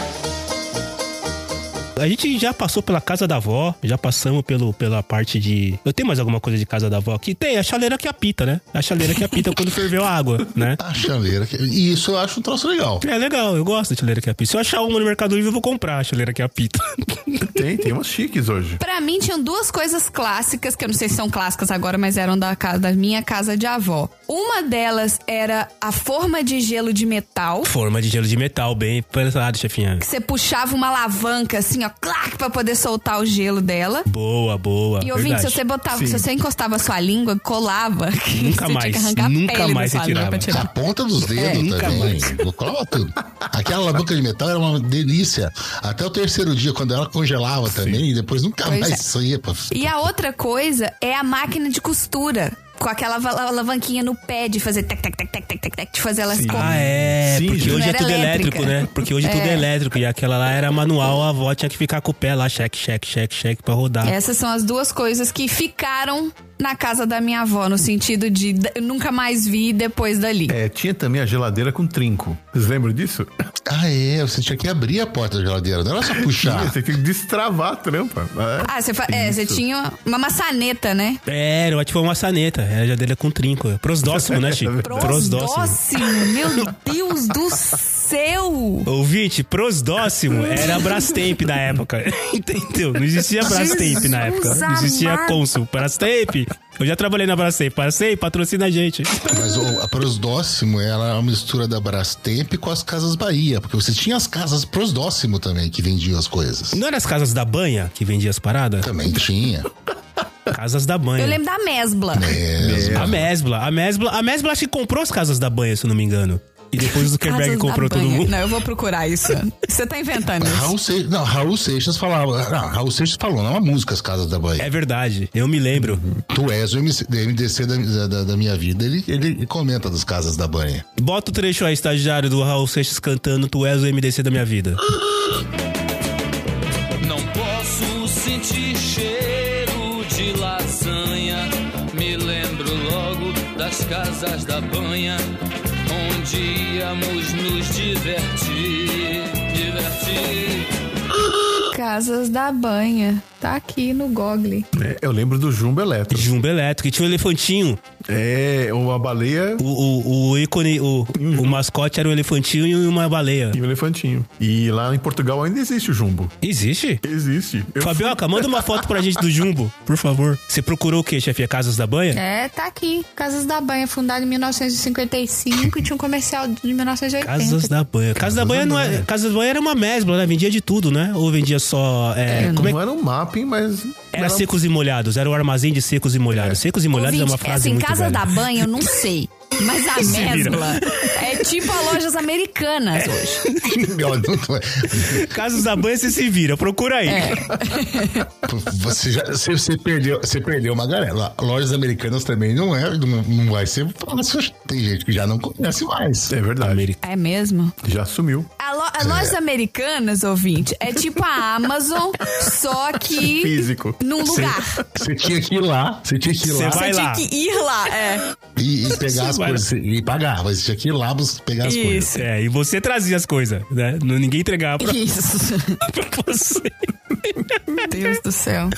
A gente já passou pela casa da avó, já passamos pelo, pela parte de. Eu tenho mais alguma coisa de casa da avó aqui? Tem, a chaleira que apita, né? A chaleira que apita quando ferveu a água, né?
A chaleira. que- E isso eu acho um troço legal.
É legal, eu gosto da chaleira que apita. Se eu achar uma no Mercado Livre, eu vou comprar a chaleira que apita.
Tem, tem umas chiques hoje.
Pra mim, tinham duas coisas clássicas, que eu não sei se são clássicas agora, mas eram da, casa, da minha casa de avó. Uma delas era a forma de gelo de metal.
Forma de gelo de metal, bem pensado, chefinha.
Que você puxava uma alavanca, assim, ó, clac, pra poder soltar o gelo dela.
Boa, boa.
E ouvinte, se você botava,
Sim.
se você encostava a sua língua, colava.
Nunca
você
mais,
Tinha que arrancar a
nunca
pele
mais você tirava.
pra tirar.
A ponta dos dedos
nunca
também.
mais.
Colava tudo. Aquela alavanca de metal era uma delícia. Até o terceiro dia, quando ela congelava também, e depois nunca
Pois
mais
é.
saía pra.
E a outra coisa é a máquina de costura. Com aquela ava- alavanquinha no pé de fazer tec, tec, tec, tec, tec, tec, tec, de fazer elas com.
Ah, é,
Sim,
porque hoje é tudo
elétrica.
elétrico, né? Porque hoje tudo é
É.
elétrico e aquela lá era manual, a avó tinha que ficar com o pé lá, cheque, cheque, cheque, cheque pra rodar.
Essas são as duas coisas que ficaram na casa da minha avó, no sentido de nunca mais vi depois dali.
É, tinha também a geladeira com trinco. Vocês lembram disso?
Ah, é. Você tinha que abrir a porta da geladeira, não era só puxar.
você tinha que destravar a trampa. É.
Ah, você, fa- é, você tinha uma maçaneta, né?
É, era tipo uma maçaneta, era já dele com trinco. Prosdóximo, né, Chico?
Prosdóximo, meu Deus do céu!
Ouvinte, prosdóximo era a Brastemp da época. Entendeu? Não existia Brastemp na época. Não existia. Consul. Brastemp. Eu já trabalhei na Brastemp. Brastemp, patrocina a gente.
Mas o, a Prosdóximo era uma mistura da Brastemp com as Casas Bahia, porque você tinha as casas Prosdóximo também, que vendiam as coisas.
Não eram as casas da banha que vendia as paradas?
Também tinha.
Casas da banha.
Eu lembro da mesbla.
É,
A Mesbla. A Mesbla, a Mesbla acho que comprou as casas da banha, se eu não me engano. E depois o Zuckerberg comprou todo
banha.
mundo.
Não, eu vou procurar isso. Você tá inventando isso.
Raul Seixas, não, Raul Seixas falava. Não, Raul Seixas falou, não é uma música As Casas da Bahia.
É verdade, eu me lembro.
Tu és o MDC da, da, da minha vida, ele, ele comenta das Casas da Banha.
Bota o trecho aí, estagiário do Raul Seixas cantando Tu és o MDC da minha vida.
Não posso sentir cheiro de lasanha. Me lembro logo das casas da banha, onde íamos nos divertir. Divertir.
Casas da banha. Tá aqui no Google.
É, eu lembro do Jumbo Elétrico.
Jumbo elétrico. E tinha um elefantinho.
É, uma baleia
O, o, o ícone, o, o mascote era um elefantinho e uma baleia.
e um elefantinho. E lá em Portugal ainda existe o Jumbo.
Existe?
Existe. Eu
Fabioca, manda uma foto pra gente do Jumbo, por favor. Você procurou o quê, chefia? Casas da Banha?
É, tá aqui. Casas da banha, fundada em 1955 e tinha um comercial de 1980.
Casas da Banha. Casas da Banha não é. Casas da Banha era uma mesbla, né? Vendia de tudo, né? Ou vendia só. É, como é
Não era um mapping, mas.
Era secos e molhados, era o armazém de secos e molhados. Secos e molhados é uma
Ouvinte,
frase
assim,
muito
Casa
velha.
da banha eu não sei. Mas a mesbla é tipo a lojas americanas hoje.
É.
Casas da Banha você se vira, procura aí.
É.
Você, já, você, você perdeu, você perdeu uma galera. Lojas americanas também não é, não, não vai ser fácil. Tem gente que já não conhece mais.
É verdade.
É mesmo?
Já sumiu.
A, lo- a lojas americanas, ouvinte, é tipo a Amazon, só que
Físico.
num lugar.
Você tinha que ir lá, você tinha que ir lá
Você tinha que ir lá, é.
e, e pegar as coisas e pagar, mas você tinha que ir lá pegar as coisas.
Isso.
É, e você trazia as coisas, né? Não- Ninguém entregava pra,
Isso.
pra você.
Deus do céu.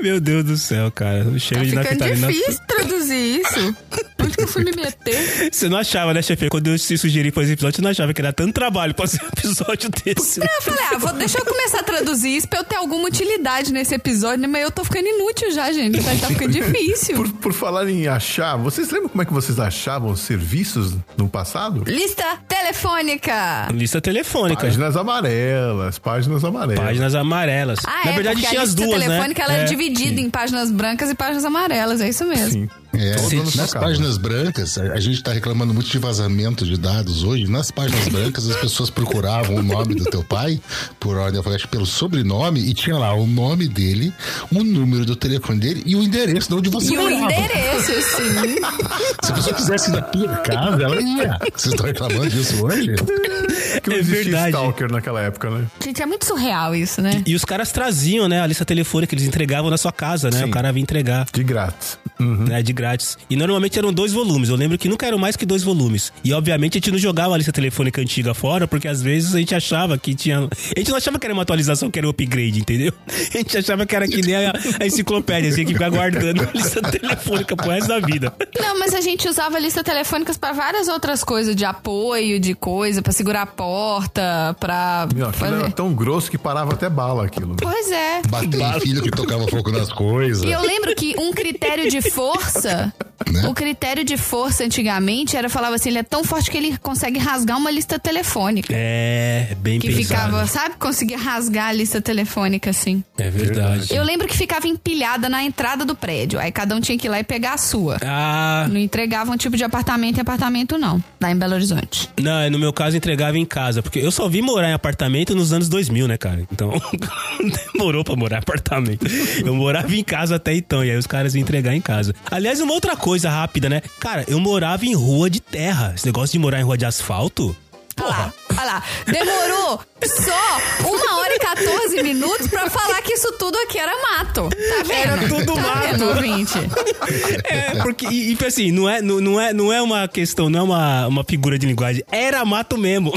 Meu Deus do céu, cara. O
Tá
cheiro de naftalina.
difícil traduzir isso. Onde que eu fui me meter?
Você não achava, né, chefe? Quando eu te sugeri fazer episódio, você não achava que era tanto trabalho pra fazer um episódio desse.
Eu falei, ah, vou, deixa eu começar a traduzir isso pra eu ter alguma utilidade nesse episódio, né? mas eu tô ficando inútil já, gente. Tá, tá ficando difícil.
Por, por falar em achar, vocês lembram como é que vocês achavam os serviços no passado?
Lista telefônica.
Lista telefônica.
Páginas amarelas, páginas amarelas.
Páginas amarelas.
Ah,
Na
é,
verdade, tinha
a
as
lista
duas,
telefônica
né?
ela é,
É.
dividida em páginas brancas e páginas amarelas, é isso mesmo.
Sim.
É,
Todo ano
nas
trocava.
Páginas brancas, a a gente tá reclamando muito de vazamento de dados hoje. Nas páginas brancas, as pessoas procuravam o nome do teu pai por ordem alfabética pelo sobrenome e tinha lá o nome dele, o número do telefone dele e o endereço de onde você
E o
morava.
endereço, sim.
Se a pessoa quisesse ir na tua casa, ela ia. Vocês estão reclamando disso hoje?
Que não
É verdade.
Stalker naquela época, né?
Gente, é muito surreal isso, né?
E os caras traziam, né, a lista telefônica, eles entregavam na sua casa, né?
Sim.
O cara vinha entregar.
De grátis. Uhum.
Né, de grátis. E normalmente eram dois volumes. Eu lembro que nunca eram mais que dois volumes. E obviamente a gente não jogava a lista telefônica antiga fora, porque às vezes a gente achava que tinha. A gente não achava que era uma atualização, que era um upgrade, entendeu? A gente achava que era que nem a, a enciclopédia, assim, que ficar guardando a lista telefônica pro resto da vida.
Não, mas a gente usava lista telefônicas pra várias outras coisas, de apoio, de coisa, pra segurar a porta, pra
Não, aquilo
fazer...
era tão grosso que parava até bala aquilo.
Pois é.
Bater em filho que tocava fogo nas coisas.
E eu lembro que um critério de força,
Né?
o critério de força antigamente era falava assim, ele é tão forte que ele consegue rasgar uma lista telefônica.
É, bem
Que
pensado.
ficava, sabe? Conseguia rasgar a lista telefônica assim.
É verdade.
Eu lembro que ficava empilhada na entrada do prédio. Aí cada um tinha que ir lá e pegar a sua.
Ah,
Não entregavam tipo de apartamento em apartamento, não. Lá em Belo Horizonte.
não, no meu caso entregava em casa, porque eu só vim morar em apartamento nos anos 2000, né, cara? Então, demorou pra morar em apartamento. Eu morava em casa até então, e aí os caras iam entregar em casa. Aliás, uma outra coisa rápida, né? Cara, eu morava em rua de terra. Esse negócio de morar em rua de asfalto.
Olha lá, olha lá. Demorou só uma hora e 14 minutos pra falar que isso tudo aqui era mato. Tá vendo?
Era tudo
tá
mato.
Vendo, ouvinte?
É, porque, e, e assim, não é, não, não é, não é uma questão, não é uma, uma figura de linguagem. Era mato mesmo.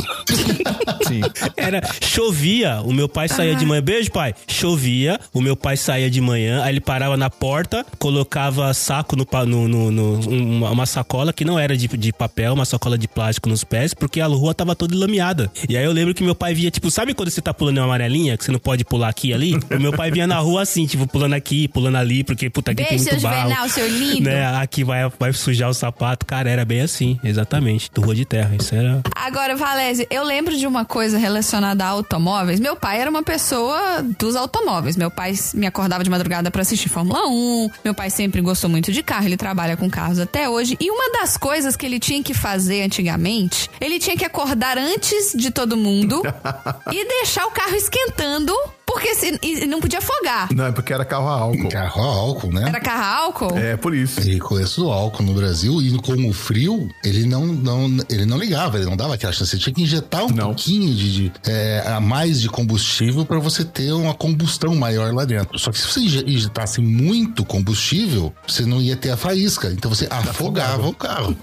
Sim.
Era, chovia, o meu pai saía de manhã, beijo pai, chovia, o meu pai saía de manhã, aí ele parava na porta, colocava saco no, pa- no, no- no- uma, uma sacola que não era de, de papel, uma sacola de plástico nos pés, porque a rua tava toda lameada. E aí eu lembro que meu pai via, tipo, sabe quando você tá pulando em uma amarelinha, que você não pode pular aqui e ali? O meu pai vinha na rua assim, tipo, pulando aqui, pulando ali, porque, puta, aqui
Beijo,
tem muito
seu
barro.
Juvenal, seu lindo.
Né, aqui vai, vai sujar o sapato. Cara, era bem assim, exatamente, do rua de terra, isso era...
Agora, Valézio, eu lembro de uma coisa relacionada a automóveis. Meu pai era uma pessoa dos automóveis. Meu pai me acordava de madrugada pra assistir Fórmula 1. Meu pai sempre gostou muito de carro, ele trabalha com carros até hoje. E uma das coisas que ele tinha que fazer antigamente, ele tinha que acordar antes de todo mundo e deixar o carro esquentando. Porque se, e não podia afogar.
Não, é porque era carro a álcool.
Carro a álcool, né?
Era carro a álcool?
É, por isso.
E com isso do álcool no Brasil, e com o frio, ele não, não, ele não ligava, ele não dava aquela chance. Você tinha que injetar um
Não.
pouquinho de, de, é, a mais de combustível para você ter uma combustão maior lá dentro. Só que se você inje- injetasse muito combustível, você não ia ter a faísca. Então você afogava o carro.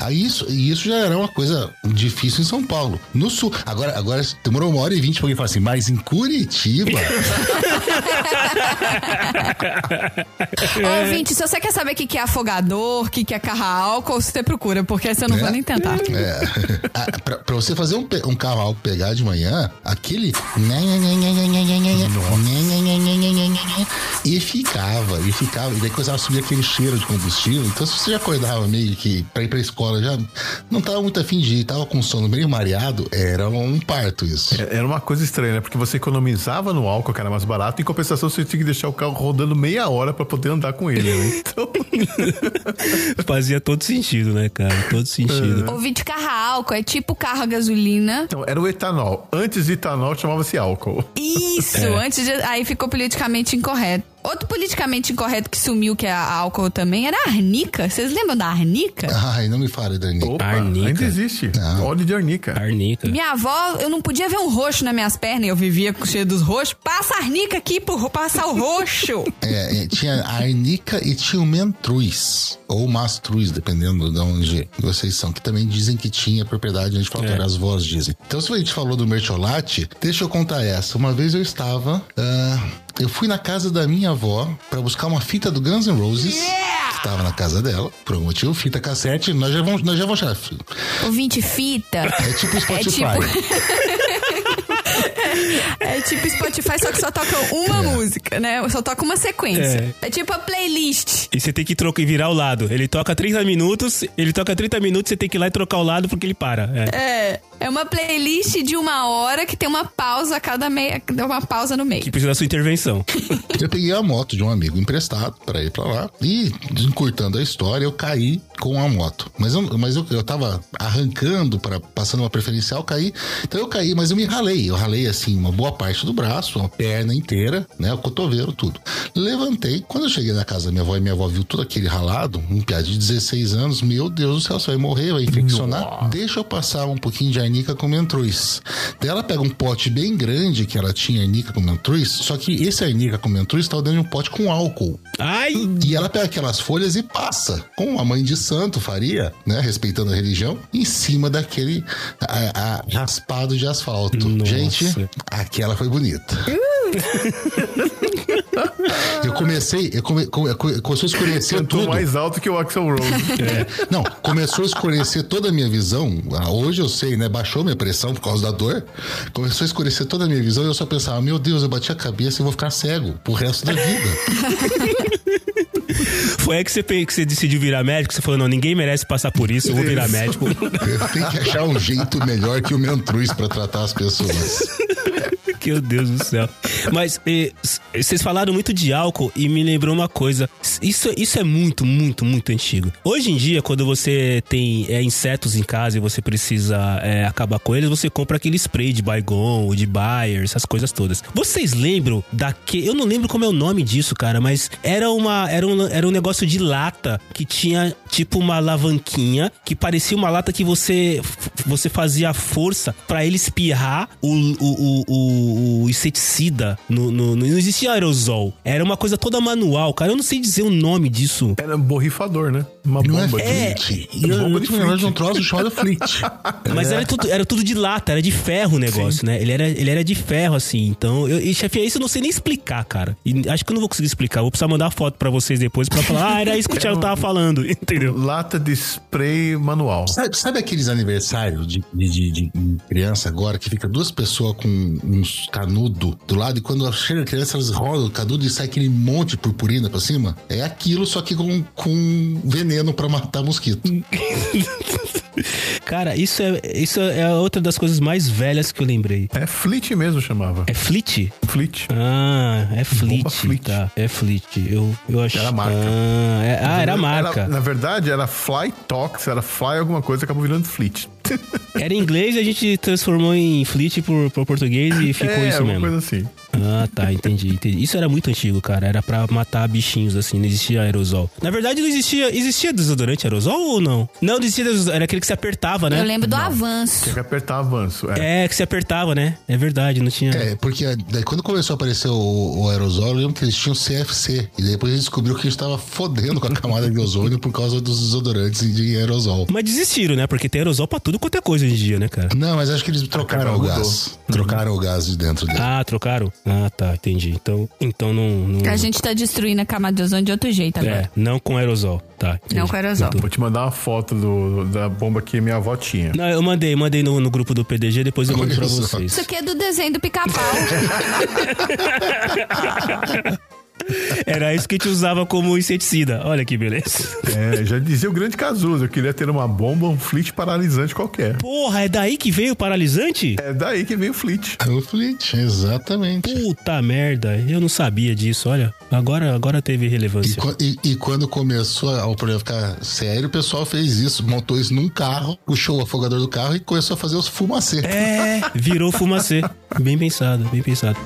Aí isso, e isso já era uma coisa difícil em São Paulo. No sul. Agora, agora demorou uma hora e vinte pra alguém falar assim, mas em Curitiba. Cuba.
Ouvinte, se você quer saber o que que é afogador, o que que é carro álcool, você procura, porque eu não
É.
vou nem tentar.
É. Ah, pra, pra você fazer um, um cavalo pegar de manhã, aquele. E ficava, e ficava. E daí começava a subir aquele cheiro de combustível. Então, se você já acordava meio que pra ir pra escola, já não tava muito afim de ir, tava com sono meio mareado, era um parto isso.
É- Era uma coisa estranha, né? Porque você economizava no álcool, que era mais barato, em compensação você tinha que deixar o carro rodando meia hora pra poder andar com ele, né? Então,
Fazia todo sentido, né, cara? Todo sentido.
Ouvinte, carro a álcool é tipo carro a gasolina.
então, era o etanol. Antes de etanol chamava-se álcool.
Isso,
É.
antes de. Aí ficou politicamente incorreto. Outro politicamente incorreto que sumiu, que é a álcool também, era a arnica. Vocês lembram da arnica?
Ai, não me fale, Dani.
Opa,
Arnica.
ainda existe.
Não.
Óleo de arnica.
Arnica.
Minha avó, eu não podia ver um roxo nas minhas pernas, eu vivia com cheio dos roxos. Passa a arnica aqui por passar o roxo.
É, é, tinha a arnica e tinha o mentruz. Ou mastruz, dependendo de onde vocês são. Que também dizem que tinha propriedade anti-inflamatória. As vozes dizem. Então, se a gente falou do mertiolate, deixa eu contar essa. Uma vez eu estava... ah, eu fui na casa da minha avó pra buscar uma fita do Guns N' Roses. Que tava na casa dela. Por algum motivo, fita cassete. Nós já vamos, nós já vamos achar.
Ouvinte fita.
É tipo Spotify.
É tipo Spotify, só que só toca uma música, né? Só toca uma sequência. É, tipo a playlist.
E você tem que trocar e virar o lado. Ele toca 30 minutos, ele toca 30 minutos, você tem que ir lá e trocar o lado porque ele para. É.
É. É uma playlist de uma hora que tem uma pausa a cada meia. Uma pausa no meio.
Que precisa da sua intervenção.
Eu peguei a moto de um amigo emprestado pra ir pra lá e, encurtando a história, eu caí com a moto. Mas eu, mas eu, eu tava arrancando, para passando uma preferencial, caí. Então eu caí, mas eu me ralei. Eu ralei assim uma boa parte do braço, uma perna inteira, né? O cotovelo, tudo. Levantei. Quando eu cheguei na casa da minha avó e minha avó viu tudo aquele ralado, um piá de 16 anos, meu Deus do céu, você vai morrer, vai infeccionar. Deixa eu passar um pouquinho de arnica com mentruz. Daí ela pega um pote bem grande que ela tinha arnica com mentruz, só que esse arnica com mentruz estava dentro de um pote com álcool.
Ai!
E ela pega aquelas folhas e passa, como a mãe de santo faria, né? Respeitando a religião, em cima daquele a- a- raspado de asfalto.
Nossa.
Gente, aquela foi bonita. eu comecei, eu come, come- come- começou a escurecer
Cantou
tudo.
mais alto que o Axel Rose.
É. Não, começou a escurecer toda a minha visão. Ah, Hoje eu sei, né? Baixou minha pressão por causa da dor. Começou a escurecer toda a minha visão e eu só pensava, meu Deus, eu bati a cabeça e vou ficar cego pro resto da vida.
Foi aí que você, que você decidiu virar médico? Você falou, não, ninguém merece passar por isso, eu vou virar
Isso.
médico.
Eu tenho que achar um jeito melhor que o Mentruz pra tratar as pessoas.
Meu Deus do céu. Mas s- vocês falaram muito de álcool e me lembrou uma coisa. Isso, isso é muito, muito, muito antigo. Hoje em dia, quando você tem eh, insetos em casa e você precisa eh, acabar com eles, você compra aquele spray de Baygon, de Bayer, essas coisas todas. Vocês lembram daquele. Eu não lembro como é o nome disso, cara, mas era uma era um, era um negócio de lata que tinha tipo uma alavanquinha que parecia uma lata que você você fazia força pra ele espirrar o, o, o, o, o inseticida. No, no- não existia aerosol. Era uma coisa toda manual, cara. Eu não sei dizer o nome disso.
Era um borrifador, né? Uma
Não é
bomba. de-
Flit. E eu,
bomba de
lembrado de um
Flit.
troço chamado Flit.
Mas era, tudo, era tudo de lata, era de ferro o negócio, né? Ele era, ele era de ferro, assim. Então, eu, e chefe, isso eu não sei nem explicar, cara. E acho que eu não vou conseguir explicar. Vou precisar mandar foto pra vocês depois pra falar, ah, era isso que o Thiago tava falando, entendeu?
Lata de spray manual.
Sabe, sabe aqueles aniversários de, de, de- de criança agora que fica duas pessoas com uns canudo do lado e quando chega a criança elas rodam o canudo e sai aquele monte de purpurina pra cima? É aquilo, só que com, com veneno pra matar mosquito.
Cara, isso é, isso é outra das coisas mais velhas que eu lembrei.
É Flit mesmo chamava.
É Flit?
Flit.
Ah, é Flit.
Bomba.
Tá, é Flit. Eu, eu achei.
Era a marca.
Ah, é- ah, era a marca.
na verdade, era Fly Tox, era Fly alguma coisa, acabou virando Flit.
Era em inglês e a gente transformou em Flit por, por português e ficou
é,
isso mesmo.
coisa assim.
Ah, tá, entendi, entendi. Isso era muito antigo, cara. Era pra matar bichinhos, assim, não existia aerosol. Na verdade, não existia. Existia desodorante aerosol ou não? Não, não existia desodorante. Era aquele que se apertava, né?
Eu lembro do avanço.
Tem que apertar avanço. É.
É, que se apertava, né? É verdade, não tinha.
É, porque daí quando começou a aparecer o, o aerosol, eu lembro que eles tinham CFC. E depois a gente descobriu que a gente tava fodendo com a camada de ozônio por causa dos desodorantes de aerosol.
Mas desistiram, né? Porque tem aerosol pra tudo quanto é coisa hoje em dia, né, cara?
Não, mas acho que eles trocaram o gás. Trocaram o gás de dentro dele.
Ah, trocaram? Ah, tá, entendi. Então, então não. não
A gente tá destruindo a camada de ozônio de outro jeito agora.
é, não com aerosol. Tá. entendi.
Não com aerosol.
Vou te mandar uma foto do- da bomba que minha avó tinha.
Não, eu mandei, mandei no, no grupo do PDG, depois eu mando pra vocês.
Isso aqui é do desenho do pica-pau.
Era isso que a gente usava como inseticida. Olha que beleza.
É, já dizia o grande Cazuza, eu queria ter uma bomba, um flit paralisante qualquer.
Porra, é daí que veio o paralisante?
É daí que vem o flit.
É o Fleet, exatamente.
Puta merda, eu não sabia disso, olha. Agora, agora teve
E,
relevância.
qua- e- e quando começou a- o problema ficar sério, o pessoal fez isso, montou isso num carro, puxou o afogador do carro e começou a fazer os fumacê.
É, virou fumacê. Bem pensado, bem pensado.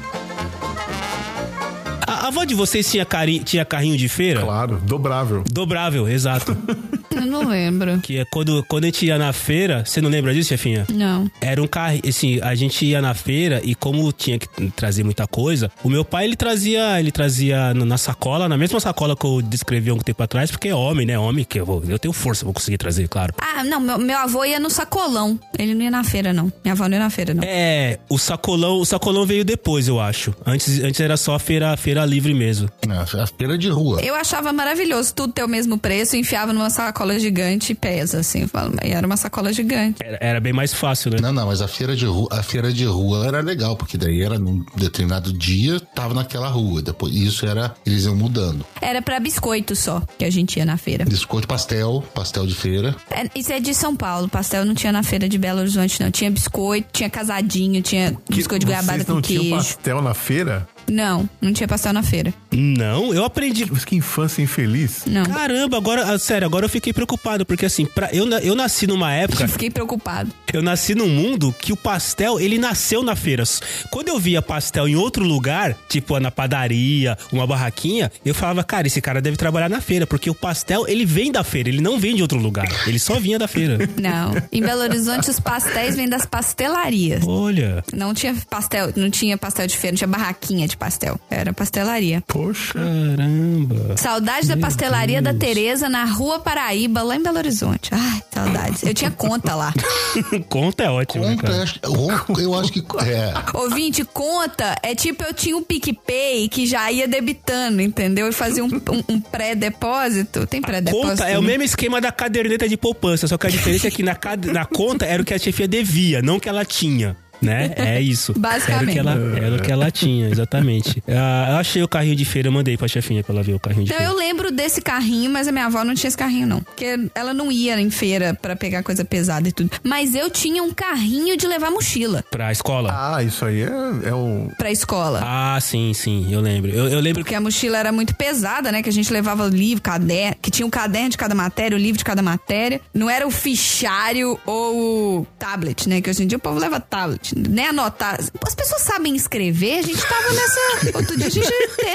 Avó de vocês tinha, cari- tinha carrinho de feira?
Claro, dobrável.
Dobrável, exato.
Eu não lembro.
que é quando, quando a gente ia na feira, você não lembra disso, chefinha?
Não.
Era um carro, assim, a gente ia na feira e como tinha que trazer muita coisa, o meu pai ele trazia, ele trazia na sacola, na mesma sacola que eu descrevi há um tempo atrás, porque é homem, né? Homem que eu vou, eu tenho força, vou conseguir trazer, claro.
Ah, não, meu, meu avô ia no sacolão. Ele não ia na feira, não. Minha avó não ia na feira, não.
É, o sacolão, o sacolão veio depois, eu acho. Antes, antes era só a feira, a feira livre mesmo.
Não, a feira de rua.
Eu achava maravilhoso tudo ter o mesmo preço, enfiava numa sacola gigante e pesa, assim. E era uma sacola gigante.
Era, era bem mais fácil, né?
Não, não, mas a feira de rua, a feira de rua era legal, porque daí era num determinado dia, tava naquela rua. Depois isso era, eles iam mudando.
Era pra biscoito só que a gente ia na feira.
Biscoito, pastel, pastel de feira.
É, Isso é de São Paulo. Pastel não tinha na feira de Belo Horizonte, não. Tinha biscoito, tinha casadinho, tinha biscoito de goiabada
Vocês não
com
tinham
queijo.
pastel na feira?
Não, não tinha pastel na feira.
Não, eu aprendi.
Mas que infância infeliz.
Não.
Caramba, agora, ah, sério, agora eu fiquei preocupado, porque assim, pra, eu, eu nasci numa época.
Fiquei preocupado.
Eu nasci num mundo que o pastel, ele nasceu na feira. Quando eu via pastel em outro lugar, tipo na padaria, uma barraquinha, eu falava, cara, esse cara deve trabalhar na feira, porque o pastel, ele vem da feira, ele não vem de outro lugar. Ele só vinha da feira.
Não. Em Belo Horizonte, os pastéis vêm das pastelarias.
Olha,
Não tinha pastel, não tinha pastel de feira, não tinha barraquinha de pastel. Era pastelaria.
Poxa.
caramba.
Saudade da pastelaria da Tereza na Rua Paraíba, lá em Belo Horizonte. Ai, saudades. Eu tinha conta lá.
Conta é ótimo, né,
Conta,
cara?
eu acho, eu- eu acho que. É.
Ouvinte, conta é tipo eu tinha um PicPay que já ia debitando, entendeu? E fazia um, um- um pré-depósito. Tem pré-depósito?
Conta é o
né?
mesmo esquema da caderneta de poupança, só que a diferença é que na, na conta era o que a chefia devia, não o que ela tinha. Né? É isso.
Basicamente.
Era o que ela, era o que ela tinha, exatamente. Ah, eu achei o carrinho de feira, eu mandei pra chefinha pra ela ver o carrinho de
Não,
feira.
eu lembro desse carrinho, mas a minha avó não tinha esse carrinho, não. Porque ela não ia em feira pra pegar coisa pesada e tudo. Mas eu tinha um carrinho de levar mochila
Pra escola?
Ah, isso aí é, é o.
pra escola.
Ah, sim, sim, eu lembro. Eu, eu lembro que.
Porque a mochila era muito pesada, né? Que a gente levava livro, caderno, que tinha um caderno de cada matéria, o livro de cada matéria. Não era o fichário ou o tablet, né? Que hoje em dia o povo leva tablet. Nem anotar. As pessoas sabem escrever, a gente tava nessa. Outro dia a gente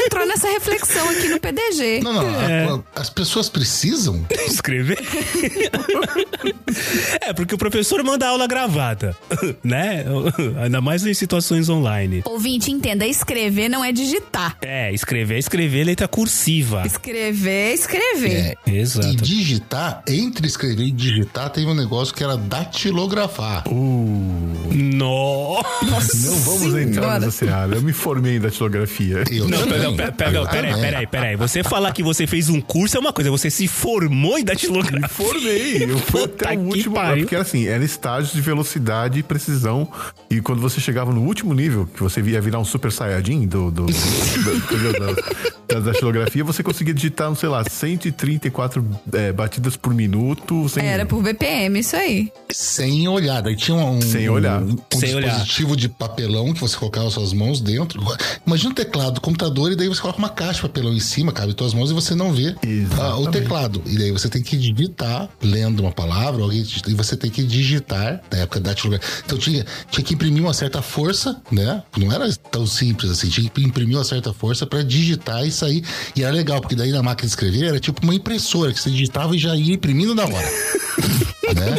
entrou nessa reflexão aqui no PDG.
Não, não. a- a- as pessoas precisam.
Escrever? é, porque o professor manda aula gravada, né? Ainda mais em situações online.
Ouvinte, entenda, escrever não é digitar.
É, escrever, é escrever letra cursiva.
Escrever é escrever.
É,
Exato.
E digitar, entre escrever e digitar, tem um negócio que era datilografar.
Nossa.
Não vamos entrar nessa seara. Eu me formei em datilografia.
Eu
Não, não, não, peraí, peraí, peraí. Você falar que você fez um curso é uma coisa, você se formou em datilografia.
Formei, eu fui
Puta
até o
que
último
pariu.
Porque era assim, era estágios de velocidade e precisão. E quando você chegava no último nível, que você ia virar um super saiyajin do, do, da, da datilografia, você conseguia digitar, sei lá, 134 é, batidas por minuto. Sem,
Era por BPM, isso aí.
Sem olhar. Daí tinha um.
Sem olhar.
um- um
Sem olhar.
dispositivo de papelão que você colocava suas mãos dentro. Imagina um teclado do computador e daí você coloca uma caixa de papelão em cima, cabe tuas mãos e você não vê ah, o teclado. E daí você tem que digitar, lendo uma palavra, alguém e você tem que digitar, na época da datilografia. Então tinha, tinha que imprimir uma certa força, né? Não era tão simples assim, tinha que imprimir uma certa força pra digitar e sair. E era legal, porque daí na máquina de escrever era tipo uma impressora que você digitava e já ia imprimindo na hora. né?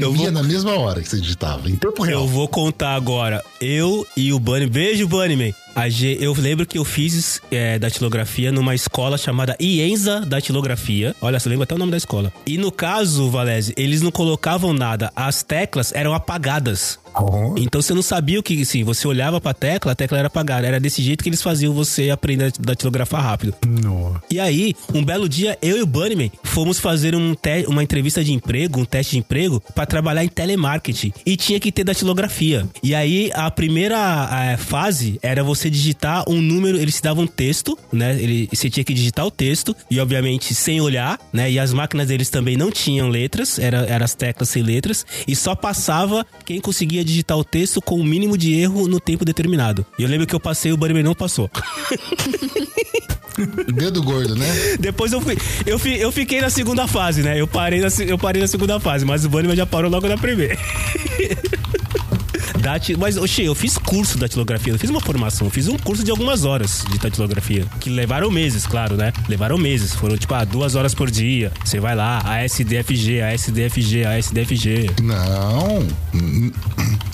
Eu
Imprimia
vou-
na mesma hora que você digitava, tempo real.
Eu vou contar agora. Eu e o Bunny. Beijo, Bunnyman. A G- eu lembro que eu fiz é, datilografia numa escola chamada Ienza Datilografia. Olha, você lembra até o nome da escola. E no caso, Valese, eles não colocavam nada. As teclas eram apagadas.
Oh.
Então você não sabia o que, assim, você olhava pra tecla, a tecla era apagada. Era desse jeito que eles faziam você aprender a datilografar rápido.
Nossa.
E aí, um belo dia, eu e o Bunnyman fomos fazer um uma entrevista de emprego, um teste de emprego, pra trabalhar em telemarketing. E tinha que ter datilografia. E aí, a primeira eh, fase era você digitar um número, eles te davam um texto, né? Ele, você tinha que digitar o texto, e obviamente sem olhar, né? E as máquinas deles também não tinham letras, era, eram as teclas sem letras, e só passava quem conseguia digitar o texto com o mínimo de erro no tempo determinado. E eu lembro que eu passei, o Bunnyman não passou.
Dedo gordo, né?
Depois eu fui. Eu, fi- eu fiquei na segunda fase, né? Eu parei na, eu parei na segunda fase, mas o Bunnyman já parou logo na primeira. Dati, mas, oxê, eu fiz curso de datilografia, eu fiz uma formação, eu fiz um curso de algumas horas de datilografia. Que levaram meses, claro, né? Levaram meses. Foram, tipo, ah, duas horas por dia. Você vai lá, ASDFG, ASDFG, ASDFG.
Não.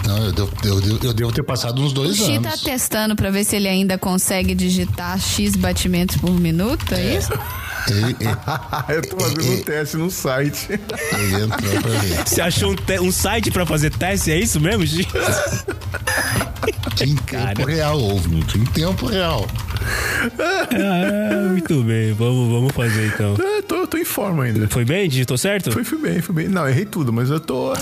Não, eu devo, eu devo- eu devo ter passado uns
O
dois
Xi tá
anos.
testando pra ver se ele ainda consegue digitar X batimentos por minuto, é isso?
Ele, ele,
eu tô fazendo um teste no site.
ele entrou pra ver.
Você achou um, te- um site pra fazer teste? É isso mesmo, Gi?
Em tempo real, ouvinte. Em tempo real.
Ah, muito bem, vamos, vamos fazer então.
É, tô, eu tô em forma ainda.
Foi bem? Digitou certo?
Fui, fui bem, fui bem. Não, errei tudo, mas eu tô.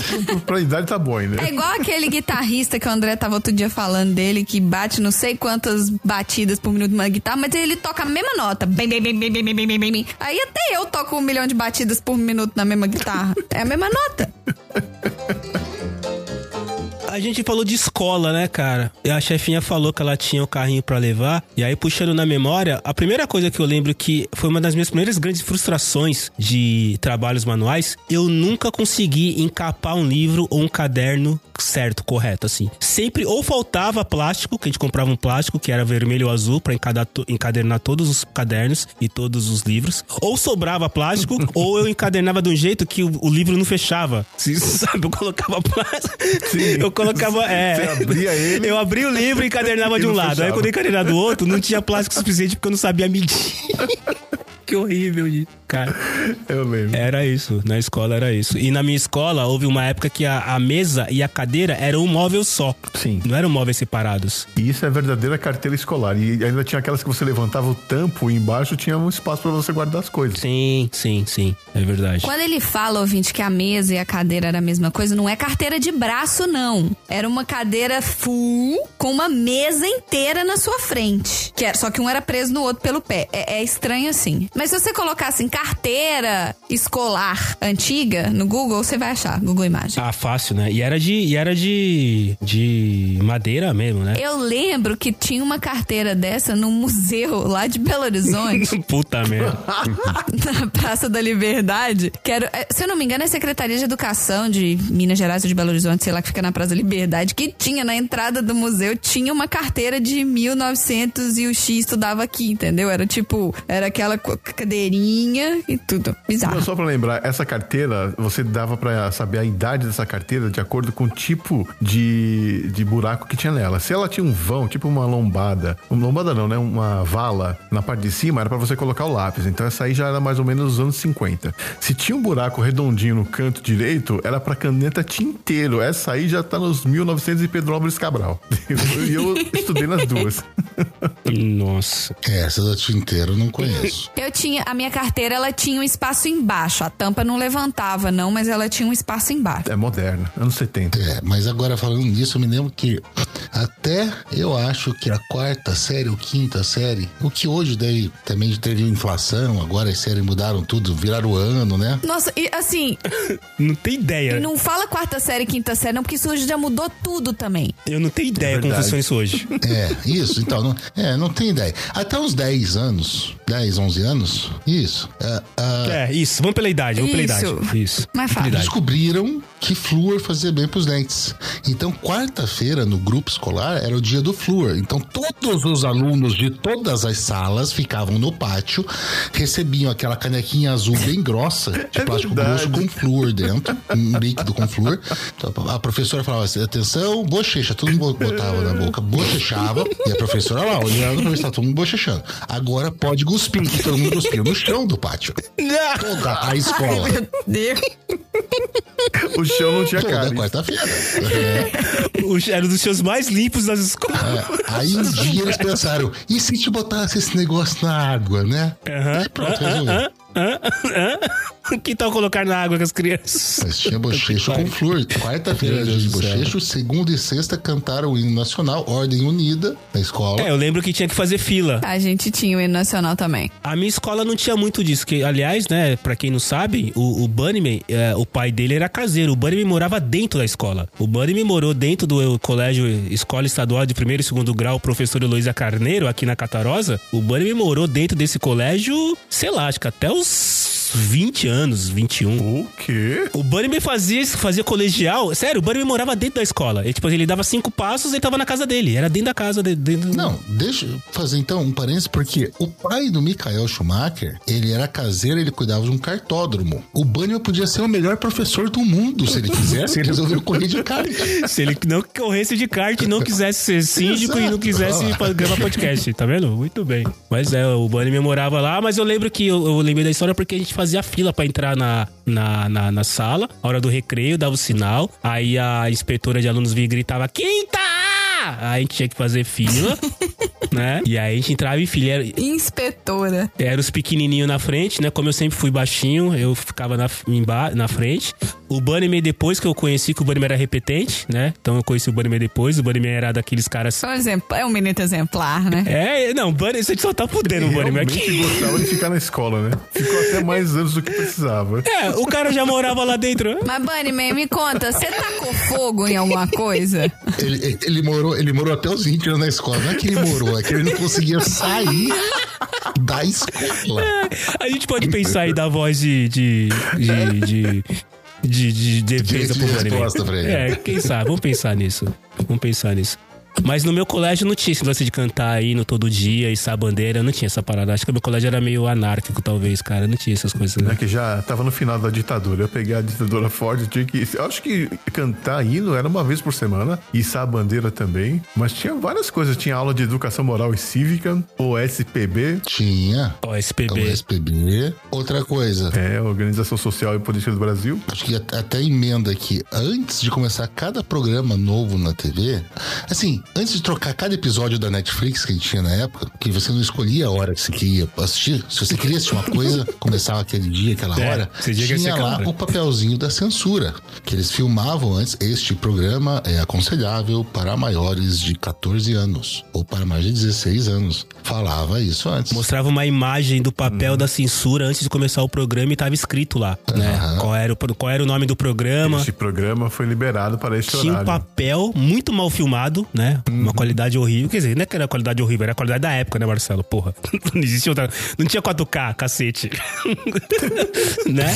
Pra idade tá boa ainda.
É igual aquele guitarrista que o André tava outro dia falando dele, que bate não sei quantas batidas por minuto numa guitarra, mas ele toca a mesma nota. Bem, bem, bem, bem, bem, bem, bem, bem. Aí até eu toco um milhão de batidas por minuto na mesma guitarra. É a mesma nota.
A gente falou de escola, né, cara? E a chefinha falou que ela tinha o carrinho pra levar. E aí, puxando na memória, a primeira coisa que eu lembro que foi uma das minhas primeiras grandes frustrações de trabalhos manuais, eu nunca consegui encapar um livro ou um caderno certo, correto, assim. Sempre ou faltava plástico, que a gente comprava um plástico que era vermelho ou azul to- encadernar todos os cadernos e todos os livros, ou sobrava plástico, ou eu encadernava de um jeito que o, o livro não fechava. Você sabe, eu colocava plástico. Eu colocava, é.
Você abria ele.
Eu abria o livro e encadernava de um lado. Aí
fechava.
quando eu encadernava do outro, não tinha plástico suficiente porque eu não sabia medir. que horrível, gente. cara.
Eu lembro.
Era isso, na escola era isso. E na minha escola houve uma época que a, a mesa e a cadeira eram um móvel só.
Sim.
Não eram móveis separados.
E isso é verdadeira carteira escolar. E ainda tinha aquelas que você levantava o tampo e embaixo tinha um espaço pra você guardar as coisas.
Sim, sim, sim. É verdade.
Quando ele fala, ouvinte, que a mesa e a cadeira era a mesma coisa, não é carteira de braço, não. Era uma cadeira full com uma mesa inteira na sua frente. Que era, só que um era preso no outro pelo pé. É, é estranho assim. Mas se você colocar assim, carteira escolar antiga no Google, você vai achar. Google Imagem.
Ah, fácil, né? E era de, e era de, de madeira mesmo, né?
Eu lembro que tinha uma carteira dessa no museu lá de Belo Horizonte.
Puta merda.
na Praça da Liberdade, que era, é, se eu não me engano, é a Secretaria de Educação de Minas Gerais ou de Belo Horizonte, sei lá, que fica na Praça da Liberdade, que tinha na entrada do museu, tinha uma carteira de 1900 e o X estudava aqui, entendeu? Era tipo, era aquela cadeirinha e tudo. Bizarro.
Não, só pra lembrar, essa carteira, você dava pra saber a idade dessa carteira de acordo com o tipo de, de buraco que tinha nela. Se ela tinha um vão, tipo uma lombada, uma lombada não, né? Uma vala na parte de cima, era pra você colocar o lápis. Então essa aí já era mais ou menos dos anos 50. Se tinha um buraco redondinho no canto direito, era pra caneta tinteiro. Essa aí já tá nos 1900 e Pedro Álvares Cabral. E eu estudei nas duas.
Nossa.
É, essa da tinteiro eu não conheço.
Eu tinha, a minha carteira, ela tinha um espaço embaixo. A tampa não levantava, não, mas ela tinha um espaço embaixo.
É moderna, anos 70.
É, mas agora falando nisso, eu me lembro que até eu acho que a quarta série ou quinta série, o que hoje daí também teve inflação, agora as séries mudaram tudo, viraram o ano, né?
Nossa, e assim,
Não tem ideia.
não fala quarta série, quinta série, não, porque isso hoje já mudou tudo também.
Eu não tenho ideia como
verdade.
funciona isso hoje.
É, isso, então, não, é, não tem ideia. Até uns 10 anos, 10, 11 anos, isso. é, ah,
É, isso. Vamos pela idade, vamos pela
Isso.
idade. Isso.
Mais
Pela
fácil.
descobriram que flúor fazia bem pros dentes. Então, quarta-feira, no grupo escolar, era o dia do flúor. Então, todos os alunos de todas as salas ficavam no pátio, recebiam aquela canequinha azul bem grossa, de
É
plástico
verdade.
grosso com flúor dentro, um líquido com flúor. Então, a professora falava assim, atenção, bochecha, todo mundo botava na boca, bochechava, e a professora lá, olhando pra ver se tá todo mundo bochechando. Agora pode cuspir, e todo mundo cuspiu no chão do pátio. Toda a escola.
Deus.
Chão não tinha
Toda
cara.
quarta-feira. É.
O- Era um dos seus mais limpos das escolas.
É, Aí um dia eles pensaram, e se te botasse esse negócio na água, né?
Aham.
E pronto, resolveu.
Hã? Hã? Que tal colocar na água com as crianças?
Mas tinha bochecho com flor. Quarta-feira era dia de bochecho, segunda e sexta cantaram o hino nacional, Ordem Unida, na escola.
É, eu lembro que tinha que fazer fila.
A gente tinha o hino nacional também.
A minha escola não tinha muito disso. Que, aliás, né, pra quem não sabe, o, o Bunnyman, é, o pai dele era caseiro. O Bunnyman morava dentro da escola. O Bunnyman morou dentro do colégio Escola Estadual de primeiro e segundo grau, professor Heloísa Carneiro, aqui na Catarosa. O Bunnyman morou dentro desse colégio, sei lá, acho que até os os 20 anos, 21.
O quê?
O Bunnyman fazia, isso, fazia colegial. Sério, o Bunnyman morava dentro da escola. Ele, tipo, ele dava cinco passos e tava na casa dele. Era dentro da casa. de- Dentro...
Não, deixa eu fazer então um parênteses, porque o pai do Michael Schumacher, ele era caseiro, ele cuidava de um cartódromo. O Bunnyman podia ser o melhor professor do mundo, se ele quisesse, ele resolveu correr de kart.
Se ele não corresse de kart e não quisesse ser síndico e não
Exato.
quisesse fa- gravar podcast, tá vendo? Muito bem. Mas é, o Bunny morava lá, mas eu lembro que eu, eu lembrei da história porque a gente fazia fila pra entrar na, na, na, na sala, hora do recreio, dava o sinal, aí a inspetora de alunos vinha e gritava: Quinta! Aí a gente tinha que fazer fila, né? E aí a gente entrava em fila. Era,
Inspetora.
era os pequenininhos na frente, né? Como eu sempre fui baixinho, eu ficava na, emba na frente. O Bunnyman depois que eu conheci, que o Bunnyman era repetente, né? Então eu conheci o Bunnyman depois. O Bunnyman era daqueles caras...
Só um exemplo, é um menino exemplar, né?
É, não, o Bunny, você só tá fudendo o Bunnyman aqui.
gostava de ficar na escola, né? Ficou até mais anos do que precisava.
É, o cara já morava lá dentro.
Mas, Bunnyman, me conta, você tacou fogo em alguma coisa?
Ele, ele, morou, ele morou até os 20 anos na escola. Não é que ele morou, é que ele não conseguia sair da escola.
A gente pode pensar aí da voz de... de, de, de de, de defesa
De-
Bunnyman.
resposta.
É, quem sabe? Vamos pensar nisso. Vamos pensar nisso. Mas no meu colégio não tinha esse lance de cantar aí no todo dia, içar a bandeira, não tinha essa parada. Acho que o meu colégio era meio anárquico, talvez, cara. Não tinha essas coisas,
É
né?
que já tava no final da ditadura. Eu peguei a ditadura forte, tinha que. Eu acho que cantar hino era uma vez por semana, içar a bandeira também. Mas tinha várias coisas. Tinha aula de educação moral e cívica, o SPB,
Tinha.
Ó,
O
SPB.
SPB. Outra coisa,
é, Organização Social e Política do Brasil.
acho que at- até emenda aqui, antes de começar cada programa novo na TV, assim, antes de trocar cada episódio da Netflix que a gente tinha na época, que você não escolhia a hora que você queria assistir, se você queria assistir uma coisa, começava aquele dia, aquela
É,
hora, tinha
aquela
lá
hora.
o papelzinho da censura, que eles filmavam antes, este programa é aconselhável para maiores de 14 anos, ou para mais de 16 anos. Falava isso antes.
Mostrava uma imagem do papel da censura antes de começar o programa e tava escrito lá, né? Qual, era o, qual era o nome do programa.
Este programa foi liberado para este
Tinha um
horário.
papel muito mal filmado, né? Uma qualidade horrível. Quer dizer, não é que era qualidade horrível, era a qualidade da época, né, Marcelo? Porra. Não existia outra. Não tinha 4K, cacete. né?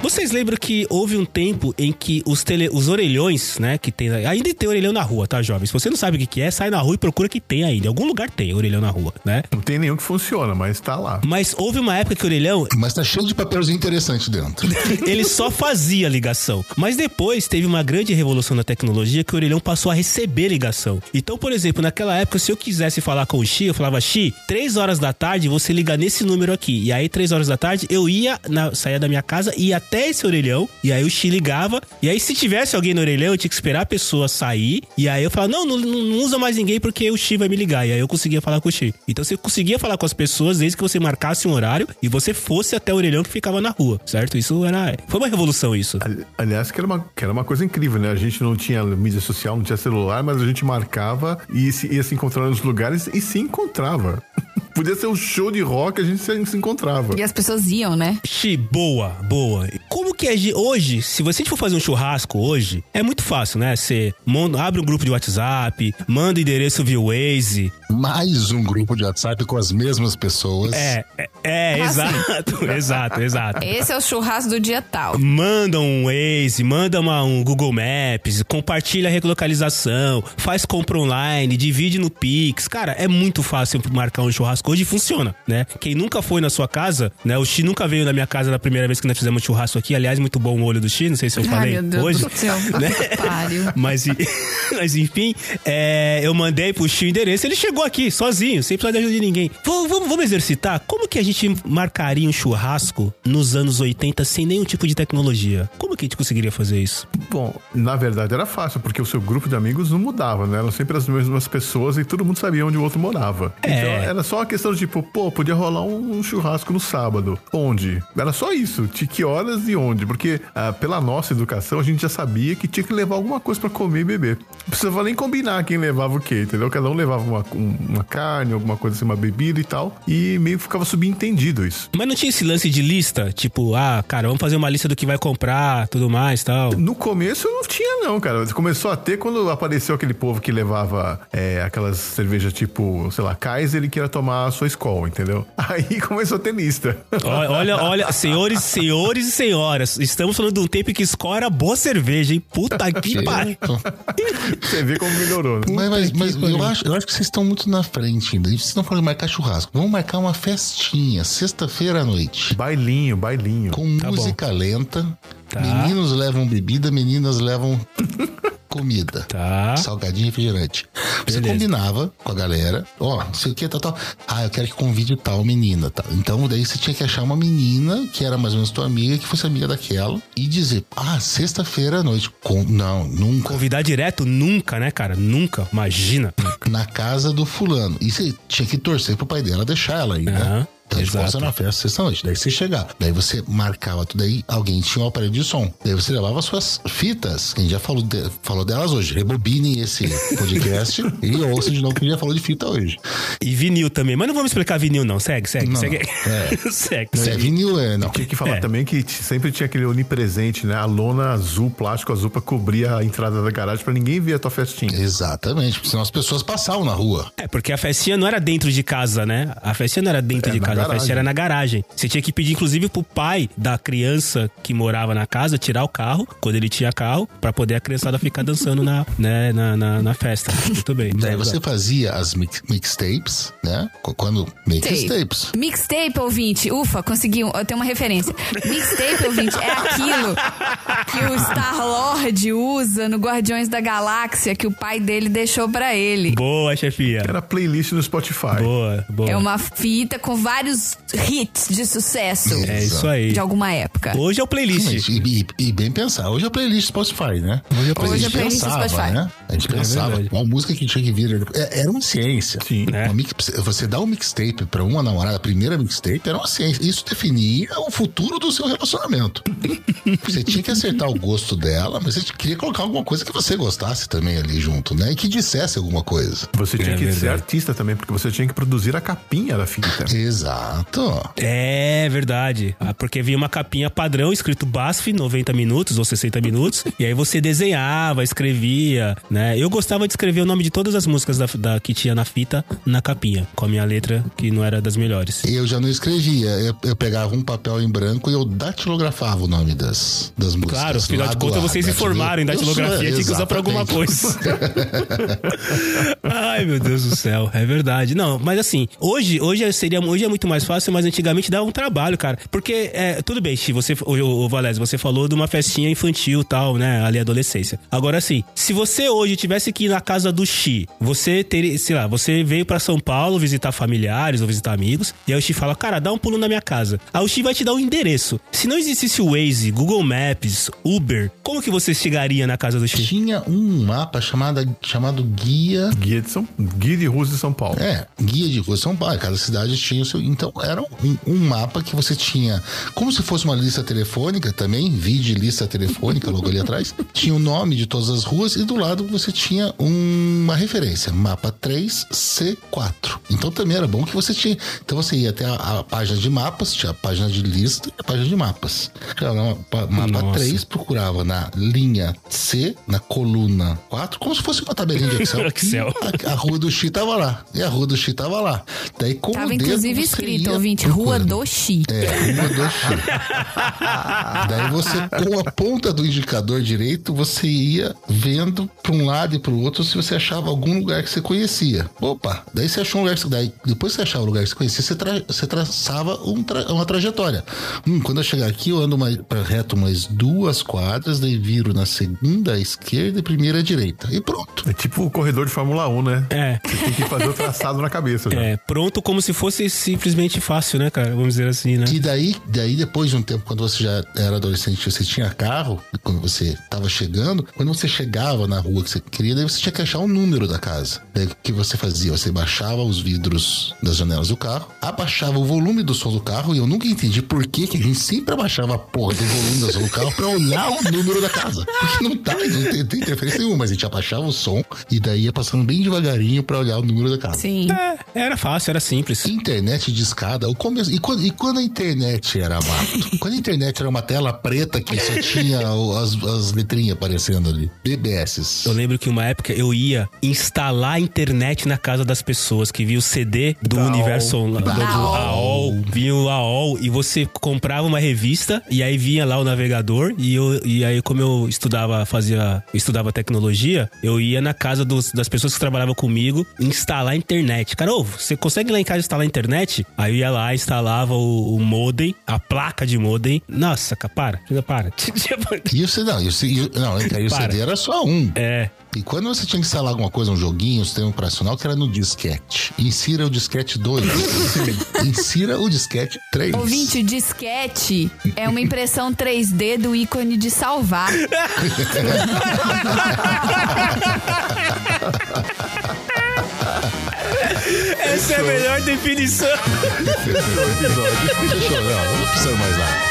Vocês lembram que houve um tempo em que os, tele, os orelhões, né, que tem... Ainda tem orelhão na rua, tá, jovens? Se você não sabe o que que é, sai na rua e procura que tem ainda. Em algum lugar tem orelhão na rua, né?
Não tem nenhum que funciona, mas tá lá.
Mas houve uma época que o orelhão,
Mas tá cheio de papelzinho interessante dentro.
ele só fazia ligação. Mas depois teve uma grande revolução na tecnologia que o orelhão passou a receber ligação. Então, por exemplo, naquela época, se eu quisesse falar com o Xi, eu falava, Xi, três horas da tarde você liga nesse número aqui. E aí, três horas da tarde, eu ia, na, saía da minha casa e ia até esse orelhão, e aí o Xi ligava, e aí se tivesse alguém no orelhão, eu tinha que esperar a pessoa sair, e aí eu falava, não, não, não- usa mais ninguém porque o Xi vai me ligar, e aí eu conseguia falar com o Xi. Então você conseguia falar com as pessoas desde que você marcasse um horário e você fosse até o orelhão que ficava na rua, certo? Isso era... Foi uma revolução isso.
Ali- Aliás, que era, uma, que era uma coisa incrível, né? A gente não tinha mídia social, não tinha celular, mas a gente marcava e se, ia se encontrar nos lugares e se encontrava. Podia ser um show de rock, a gente se, se encontrava.
E as pessoas iam, né?
Xi, boa, boa. Como que é hoje, se você for fazer um churrasco hoje, é muito fácil, né? Você manda- abre um grupo de WhatsApp, manda o endereço via Waze.
Mais um grupo de WhatsApp com as mesmas pessoas.
É, é, é,
Ah, sim.
exato, exato, exato.
Esse é o churrasco do dia tal.
Manda um Waze, manda uma- um Google Maps, compartilha a relocalização, faz compra online, divide no Pix. Cara, é muito fácil marcar um churrasco hoje funciona, né? Quem nunca foi na sua casa, né? O Xi nunca veio na minha casa na primeira vez que nós fizemos churrasco aqui. Aliás, muito bom o olho do Xi, não sei se eu
Ai,
falei
meu Deus
hoje.
do céu.
né? Mas, mas enfim, é, eu mandei pro Xi o endereço, ele chegou aqui, sozinho, sem precisar de ajuda de ninguém. Vamos, vamos, vamos exercitar? Como que a gente marcaria um churrasco nos anos 80 sem nenhum tipo de tecnologia? Como que a gente conseguiria fazer isso?
Bom, na verdade era fácil, porque o seu grupo de amigos não mudava, né? Eram sempre as mesmas pessoas e todo mundo sabia onde o outro morava.
É.
Então era só questão de tipo, pô, podia rolar um churrasco no sábado. Onde? Era só isso. De que horas e onde? Porque ah, pela nossa educação a gente já sabia que tinha que levar alguma coisa pra comer e beber. Não precisava nem combinar quem levava o quê, entendeu? Cada um levava uma, um- uma carne, alguma coisa assim, uma bebida e tal. E meio que ficava subentendido isso.
Mas não tinha esse lance de lista? Tipo, ah, cara, vamos fazer uma lista do que vai comprar, tudo mais tal.
No começo não tinha, não, cara. Começou a ter quando apareceu aquele povo que levava é, aquelas cervejas tipo, sei lá, Kaiser e queria tomar a sua escola, entendeu? Aí começou a ter lista.
Olha, olha, olha, senhores, senhores e senhoras, estamos falando de um tempo que Skol era boa cerveja, hein? Puta que pariu.
Você vê como melhorou, né?
Mas, mas, mas eu, acho, eu acho que vocês estão muito na frente ainda. E Vocês estão falando de marcar churrasco. Vamos marcar uma festinha, sexta-feira à noite.
Bailinho, bailinho.
Com
Tá
música lenta.
Tá.
Meninos levam bebida, meninas levam comida.
Tá.
Salgadinho e refrigerante. Você
Beleza.
combinava com a galera, ó, não sei o que, tal, tal. Ah, eu quero que convide tal menina, tá? Então daí você tinha que achar uma menina que era mais ou menos tua amiga, que fosse amiga daquela, e dizer, ah, sexta-feira à noite. Com... Não, nunca.
Convidar direto? Nunca, né, cara? Nunca. Imagina.
Na casa do fulano. E você tinha que torcer pro pai dela deixar ela aí, né? Então, tipo,
exato.
você na festa sexta-noite. Daí você chegava. Daí você marcava tudo aí. Alguém tinha um aparelho de som. Daí você levava suas fitas. Que a gente já falou, de- falou delas hoje. Rebobine esse podcast e ouça de novo que a gente já falou de fita hoje.
E vinil também. Mas não vamos explicar vinil, não. Segue, segue,
Não,
segue.
é.
segue,
Se é
segue.
vinil, é. Não.
Tinha que falar
É.
também que sempre tinha aquele onipresente, né? A lona azul, plástico azul pra cobrir a entrada da garagem pra ninguém ver a tua festinha.
Exatamente. porque Senão as pessoas passavam na rua.
É, porque a festinha não era dentro de casa, né? A festinha não era dentro
É,
de casa, a
garagem.
festinha era na garagem. Você tinha que pedir, inclusive, pro pai da criança que morava na casa tirar o carro, quando ele tinha carro, pra poder a criançada ficar dançando na, né, na, na, na festa. Muito bem.
Daí você fazia as mix- mixtapes, né? Qu- Quando. Mixtapes.
Mixtape, ouvinte. Ufa, consegui. um- Eu tenho uma referência. Mixtape, ouvinte, é aquilo que o Star-Lord usa no Guardiões da Galáxia que o pai dele deixou pra ele.
Boa, chefia.
Era playlist no Spotify.
Boa, boa.
É uma fita com vários hits de sucesso
É isso aí.
de alguma época.
Hoje é o playlist.
E, e- e bem pensar, hoje é a playlist Spotify, né? Hoje é a
Hoje é playlist
pensava,
Spotify.
né? A gente
É
pensava,
verdade.
uma música que tinha que vir. é- Era uma ciência.
Sim.
É.
Uma mix- você dá um mixtape pra uma namorada, a primeira mixtape era uma ciência. Isso definia o futuro do seu relacionamento. você tinha que acertar o gosto dela, mas você queria colocar alguma coisa que você gostasse também ali junto, né? E que dissesse alguma coisa.
Você tinha
É
que ser
verdade.
artista também, porque você tinha que produzir a capinha da fita.
Exato.
É verdade. Ah, Porque vinha uma capinha padrão escrito BASF 90 minutos ou 60 minutos. e aí você desenhava, escrevia, né? Eu gostava de escrever o nome de todas as músicas da, da- que tinha na fita na capinha, com a minha letra que não era das melhores.
Eu já não escrevia, eu, eu pegava um papel em branco e eu datilografava o nome das, das músicas.
Claro, afinal de contas vocês se formaram em datilografia, tinha que usar pra alguma coisa. Ai, meu Deus do céu, é verdade. Não, mas assim, hoje, hoje, seria, hoje é muito mais fácil, mas antigamente dava um trabalho, cara. Porque, é, tudo bem, Xi, você, o, o Valézio, você falou de uma festinha infantil tal, né? Ali, adolescência. Agora, assim, se você hoje tivesse que ir na casa do Xi, você teria, sei lá, você veio pra São Paulo visitar familiares ou visitar amigos, e aí o Xi fala, cara, dá um pulo na minha casa. Aí o Xi vai te dar um endereço. Se não existisse o Waze, Google Maps, Uber, como que você chegaria na casa do Xi?
Tinha um mapa chamado, chamado Guia.
Guia de, São, guia de ruas de São Paulo.
É, Guia de Rua São Paulo. Cada cidade tinha o seu. Então, era um, um mapa que você tinha, como se fosse uma lista telefônica também, vide lista telefônica logo ali atrás. Tinha o nome de todas as ruas e do lado você tinha uma referência, mapa 3C4. Então também era bom que você tinha. Então você ia até a, a página de mapas, tinha a página de lista e a página de mapas. Mapa
Nossa.
3 procurava na linha C, na coluna 4, como se fosse uma tabelinha de Excel.
Excel.
A, a rua do Xi tava lá. E a rua do Xi tava lá. Daí, com
Tava
o dedo,
inclusive
você
escrito,
ia
ouvinte, Rua do Xi.
É, rua do Xi. Daí você, com a ponta do indicador direito, você ia vendo para um lado e para o outro se você achava algum lugar que você conhecia. Opa, daí você achou um lugar que você, daí, depois que você achava o lugar que você conhecia, você, tra- você traçava um tra- uma trajetória. Hum, quando eu chegar aqui, eu ando mais, pra reto umas duas quadras, daí viro na segunda à esquerda e primeira à direita. E pronto.
É tipo o corredor de Fórmula 1, né?
É.
Você tem que fazer o traçado na cabeça. já.
É, pronto como se fosse simplesmente fácil, né, cara? Vamos dizer assim, né?
E daí, daí, depois de um tempo, quando você já era adolescente, você tinha carro, e quando você tava chegando, quando você chegava na rua que você queria, daí você tinha que achar o número da casa. Daí o que você fazia? Você baixava os vidros das janelas do carro, abaixava o volume do som do carro, e eu nunca entendi por que, que a gente sempre abaixava a porra do volume do som do carro pra olhar o número da casa. Porque não tá, não tem, tem interferência nenhuma, mas a gente abaixava o som e daí ia passando bem devagarinho pra olhar o número da casa.
Sim.
É, era fácil, era simples.
Internet de escada, o começo. E quando, e quando a internet era mato? quando a internet era uma tela preta que só tinha as, as letrinhas aparecendo ali. BBS.
Eu lembro que uma época eu ia instalar a internet na casa das pessoas, que via o CD do
Da
universo
AOL.
online, do, do AOL, vinha o AOL e você comprava uma revista e aí vinha lá o navegador e, eu, e aí como eu estudava, fazia, estudava tecnologia, eu ia na casa dos- das pessoas que trabalhavam comigo instalar a internet. Cara, ô, você consegue lá em casa instalar a internet? Aí eu ia lá, instalava o, o modem, a placa de modem. Nossa, cara, para, para.
E o CD, não, e o, e o- não, aí o. CD era só um.
É,
E quando você tinha que instalar alguma coisa, um joguinho, um sistema operacional, que era no disquete. Insira o disquete 2. Insira o disquete 3.
Ouvinte, disquete é uma impressão 3D do ícone de salvar.
essa é a melhor definição.
Fechou, não, não precisa mais nada.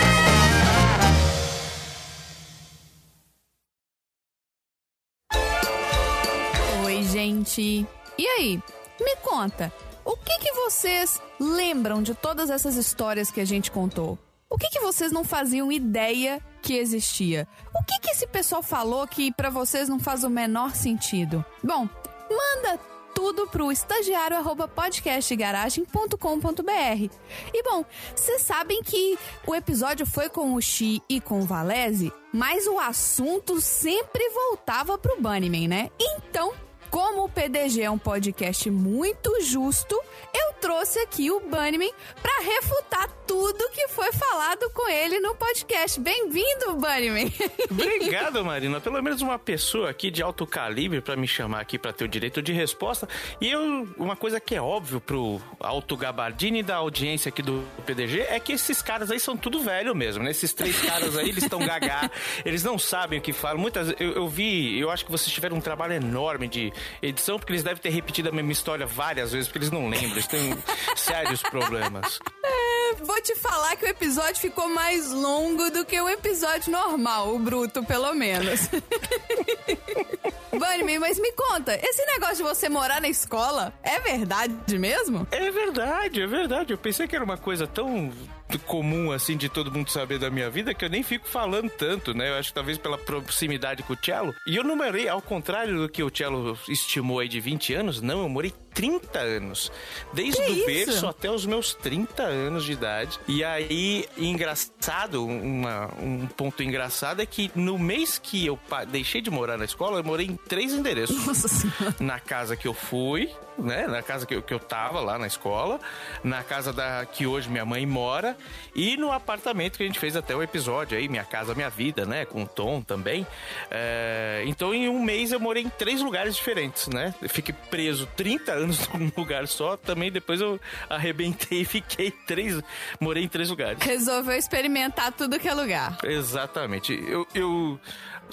Oi, gente. E aí? Me conta, o que que vocês lembram de todas essas histórias que a gente contou? O que que vocês não faziam ideia que existia? O que que esse pessoal falou que pra vocês não faz o menor sentido? Bom, manda tudo pro estagiário arroba podcastgaragem.com.br. E bom, vocês sabem que o episódio foi com o Xi e com o Valese, mas o assunto sempre voltava pro Bunnyman, né? Então, como o PDG é um podcast muito justo, eu trouxe aqui o Bunnyman pra refutar tudo que foi falado com ele no podcast. Bem-vindo, Bunnyman!
Obrigado, Marina. Pelo menos uma pessoa aqui de alto calibre pra me chamar aqui pra ter o direito de resposta. E eu, uma coisa que é óbvio pro alto gabardine da audiência aqui do PDG é que esses caras aí são tudo velho mesmo, né? Esses três caras aí, eles estão gagá, eles não sabem o que falam. Muitas, eu, eu vi, eu acho que vocês tiveram um trabalho enorme de edição, porque eles devem ter repetido a mesma história várias vezes, porque eles não lembram, eles têm sérios problemas.
Vou te falar que o episódio ficou mais longo do que o episódio normal, o bruto, pelo menos. Bunnyman, mas me conta, esse negócio de você morar na escola é verdade mesmo?
É verdade, é verdade. Eu pensei que era uma coisa tão comum assim de todo mundo saber da minha vida que eu nem fico falando tanto, né? Eu acho que talvez pela proximidade com o Cello. E eu não morei, ao contrário do que o Cello estimou aí de 20 anos, não, eu morei 30 anos. Desde
Que
o
isso?
berço até os meus 30 anos de idade. E aí, engraçado, uma- um ponto engraçado é que no mês que eu deixei de morar na escola, eu morei em três endereços.
Nossa senhora.
Na casa que eu fui, né? Na casa que eu, que eu tava lá na escola, na casa da que hoje minha mãe mora e no apartamento que a gente fez até o episódio aí, Minha Casa Minha Vida, né? Com o Tom também. É, então, em um mês eu morei em três lugares diferentes, né? Eu fiquei preso 30 anos num lugar só, também depois eu arrebentei e fiquei três. Morei em três lugares.
Resolveu experimentar tudo que é lugar.
Exatamente. Eu, eu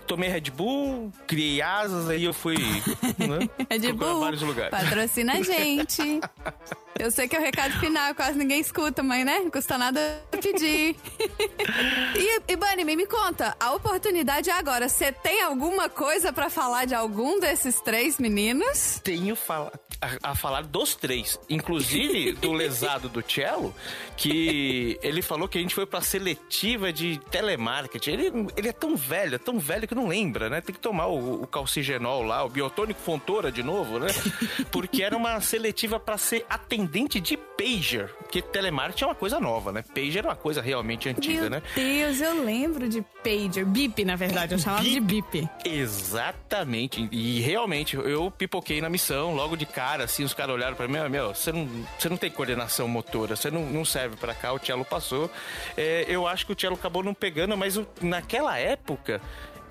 tomei Red Bull, criei asas, aí eu fui né, procurar
Bull,
vários lugares.
patrocina a gente. Eu sei que é o recado final, quase ninguém escuta, mas né? Não custa nada pedir. e, e Bunny, me conta, a oportunidade é agora. Você tem alguma coisa pra falar de algum desses três meninos?
tenho fala- a, a falar dos três, inclusive do lesado do Cello, que ele falou que a gente foi pra seletiva de telemarketing. Ele, ele é tão velho, é tão velho que não lembra, né? Tem que tomar o, o calcigenol lá, o biotônico Fontoura de novo, né? Porque era uma seletiva pra ser atendente de pager, porque telemarketing é uma coisa nova, né? Pager é uma coisa realmente antiga,
Meu
né?
Deus, eu lembro de pager. Bip, na verdade, eu chamava de bip.
Exatamente. E realmente, eu pipoquei na missão, logo de cara, assim, os caras olharam pra mim, "Ah, meu, você não, você não tem coordenação motora, você não, não serve pra cá, o Cello passou. É, eu acho que o Cello acabou não pegando, mas o- naquela época.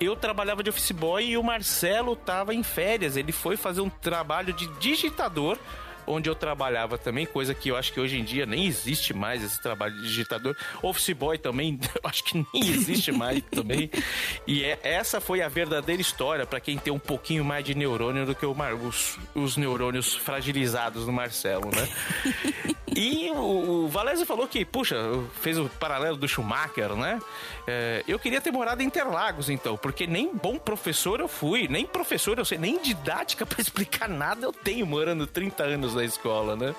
Eu trabalhava de office boy e o Marcelo tava em férias. Ele foi fazer um trabalho de digitador onde eu trabalhava também, coisa que eu acho que hoje em dia nem existe mais esse trabalho de digitador. Office boy também, eu acho que nem existe mais também. E é- essa foi a verdadeira história para quem tem um pouquinho mais de neurônio do que o Mar- os, os neurônios fragilizados do Marcelo, né? E o, o Valese falou que, puxa, fez o paralelo do Schumacher, né? É, eu queria ter morado em Interlagos, então, porque nem bom professor eu fui, nem professor eu sei, nem didática pra explicar nada eu tenho morando 30 anos na escola, né?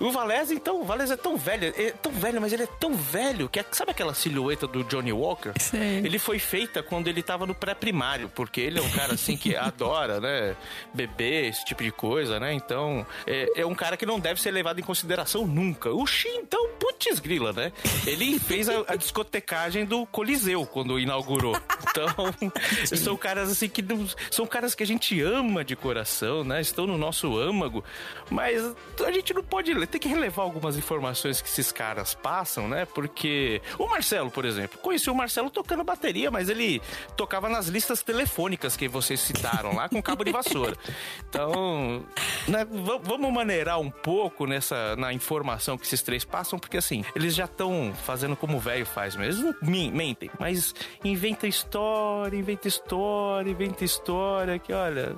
O Valese, então, o Valese é tão velho, é tão velho, mas ele é tão velho que, é- sabe aquela silhueta do Johnny Walker?
Sei.
Ele foi feita quando ele tava no pré-primário, porque ele é um cara assim que adora, né? Beber, esse tipo de coisa, né? Então, é, é um cara que não deve ser levado em consideração nunca. O Xi, então, putz grila, né? Ele fez a, a discotecagem do Coliseu quando inaugurou. Então, são caras assim que são caras que a gente ama de coração, né? Estão no nosso âmago, mas a gente não pode tem que relevar algumas informações que esses caras passam, né? Porque o Marcelo, por exemplo, conheci o Marcelo tocando bateria, mas ele tocava nas listas telefônicas que vocês citaram lá com cabo de vassoura. Então, né, va- vamos maneirar um pouco nessa na informação que esses três passam, porque assim, eles já estão fazendo como o velho faz mesmo. Eles não min- mas inventa história, inventa história, inventa história, que olha,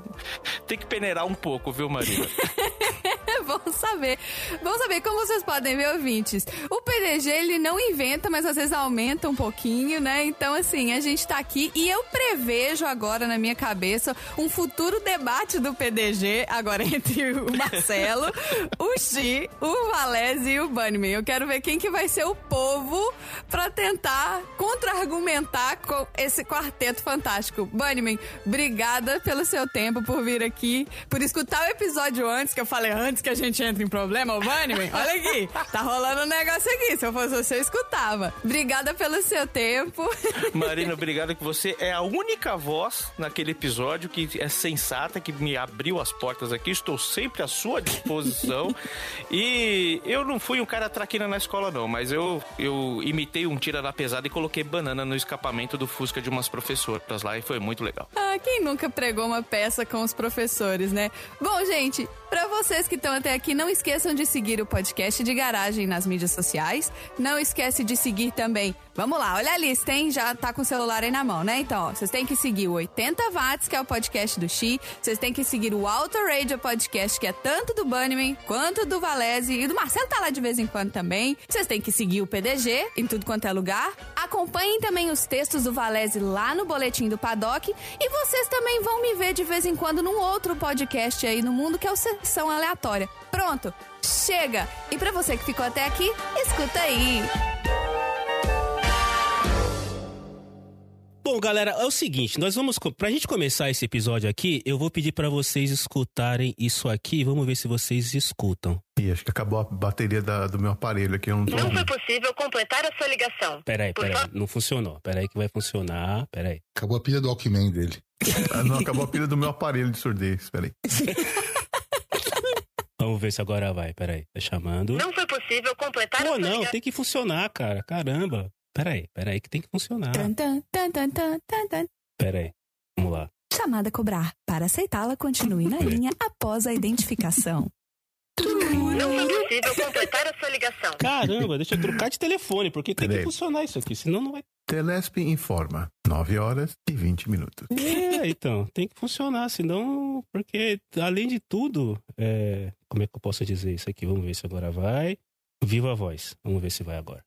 tem que peneirar um pouco, viu, Marina?
Bom saber. Bom saber, como vocês podem ver, ouvintes, o PDG ele não inventa, mas às vezes aumenta um pouquinho, né? Então, assim, a gente tá aqui e eu prevejo agora na minha cabeça um futuro debate do PDG, agora entre o Marcelo, o Xi, o Valese e o Bunnyman. Eu quero ver quem que vai ser o povo pra tentar contra-argumentar com esse quarteto fantástico. Bunnyman, obrigada pelo seu tempo, por vir aqui, por escutar o episódio antes, que eu falei antes que a gente entra em problema, o Bunnyman, olha aqui, tá rolando um negócio aqui, se eu fosse você, eu escutava. Obrigada pelo seu tempo.
Marina, obrigado que você é a única voz naquele episódio que é sensata, que me abriu as portas aqui. Estou sempre à sua disposição. e eu não fui um cara traquina na escola, não, mas eu, eu imitei um tira da pesada e coloquei banana no escapamento do Fusca de umas professoras lá e foi muito legal.
Ah, quem nunca pregou uma peça com os professores, né? Bom, gente, pra vocês que estão até aqui, não esqueçam de seguir o podcast de garagem nas mídias sociais. Não esquece de seguir também. Vamos lá, olha a lista, hein? Já tá com o celular aí na mão, né? Então, ó, vocês têm que seguir o 80 Watts, que é o podcast do Xi. Vocês têm que seguir o Auto Radio Podcast, que é tanto do Bunnyman quanto do Valese e do Marcelo tá lá de vez em quando também. Vocês têm que seguir o PDG em tudo quanto é lugar. Acompanhem também os textos do Valese lá no boletim do Paddock. E vocês também vão me ver de vez em quando num outro podcast aí no mundo que é o Sessão Aleatória. Pronto, chega! E pra você que ficou até aqui, escuta aí!
Bom, galera, é o seguinte, nós vamos pra gente começar esse episódio aqui, eu vou pedir pra vocês escutarem isso aqui, vamos ver se vocês escutam.
Ih, acho que acabou a bateria da- do meu aparelho aqui, eu não tô
Não foi
ouvindo.
possível completar a sua ligação.
Peraí,
Por
peraí, não funcionou. Peraí que vai funcionar, peraí.
Acabou a pilha do Walkman dele.
Ah, não, acabou a pilha do meu aparelho de surdez, peraí.
Vamos ver se agora vai, peraí. Tá chamando.
Não foi possível completar a
Pô,
sua
não,
ligação.
tem que funcionar, cara. Caramba. Peraí, peraí que tem que funcionar.
Tan, tan, tan, tan, tan, tan, tan.
Peraí. Vamos lá.
Chamada a cobrar. Para aceitá-la, continue na linha após a identificação.
Não foi possível completar a sua ligação.
Caramba, deixa eu trocar de telefone, porque tem que funcionar isso aqui, senão não vai.
Telesp informa. 9 horas e 20 minutos.
É, então, tem que funcionar, senão. Porque, além de tudo, é, como é que eu posso dizer isso aqui? Vamos ver se agora vai. Viva a voz. Vamos ver se vai agora.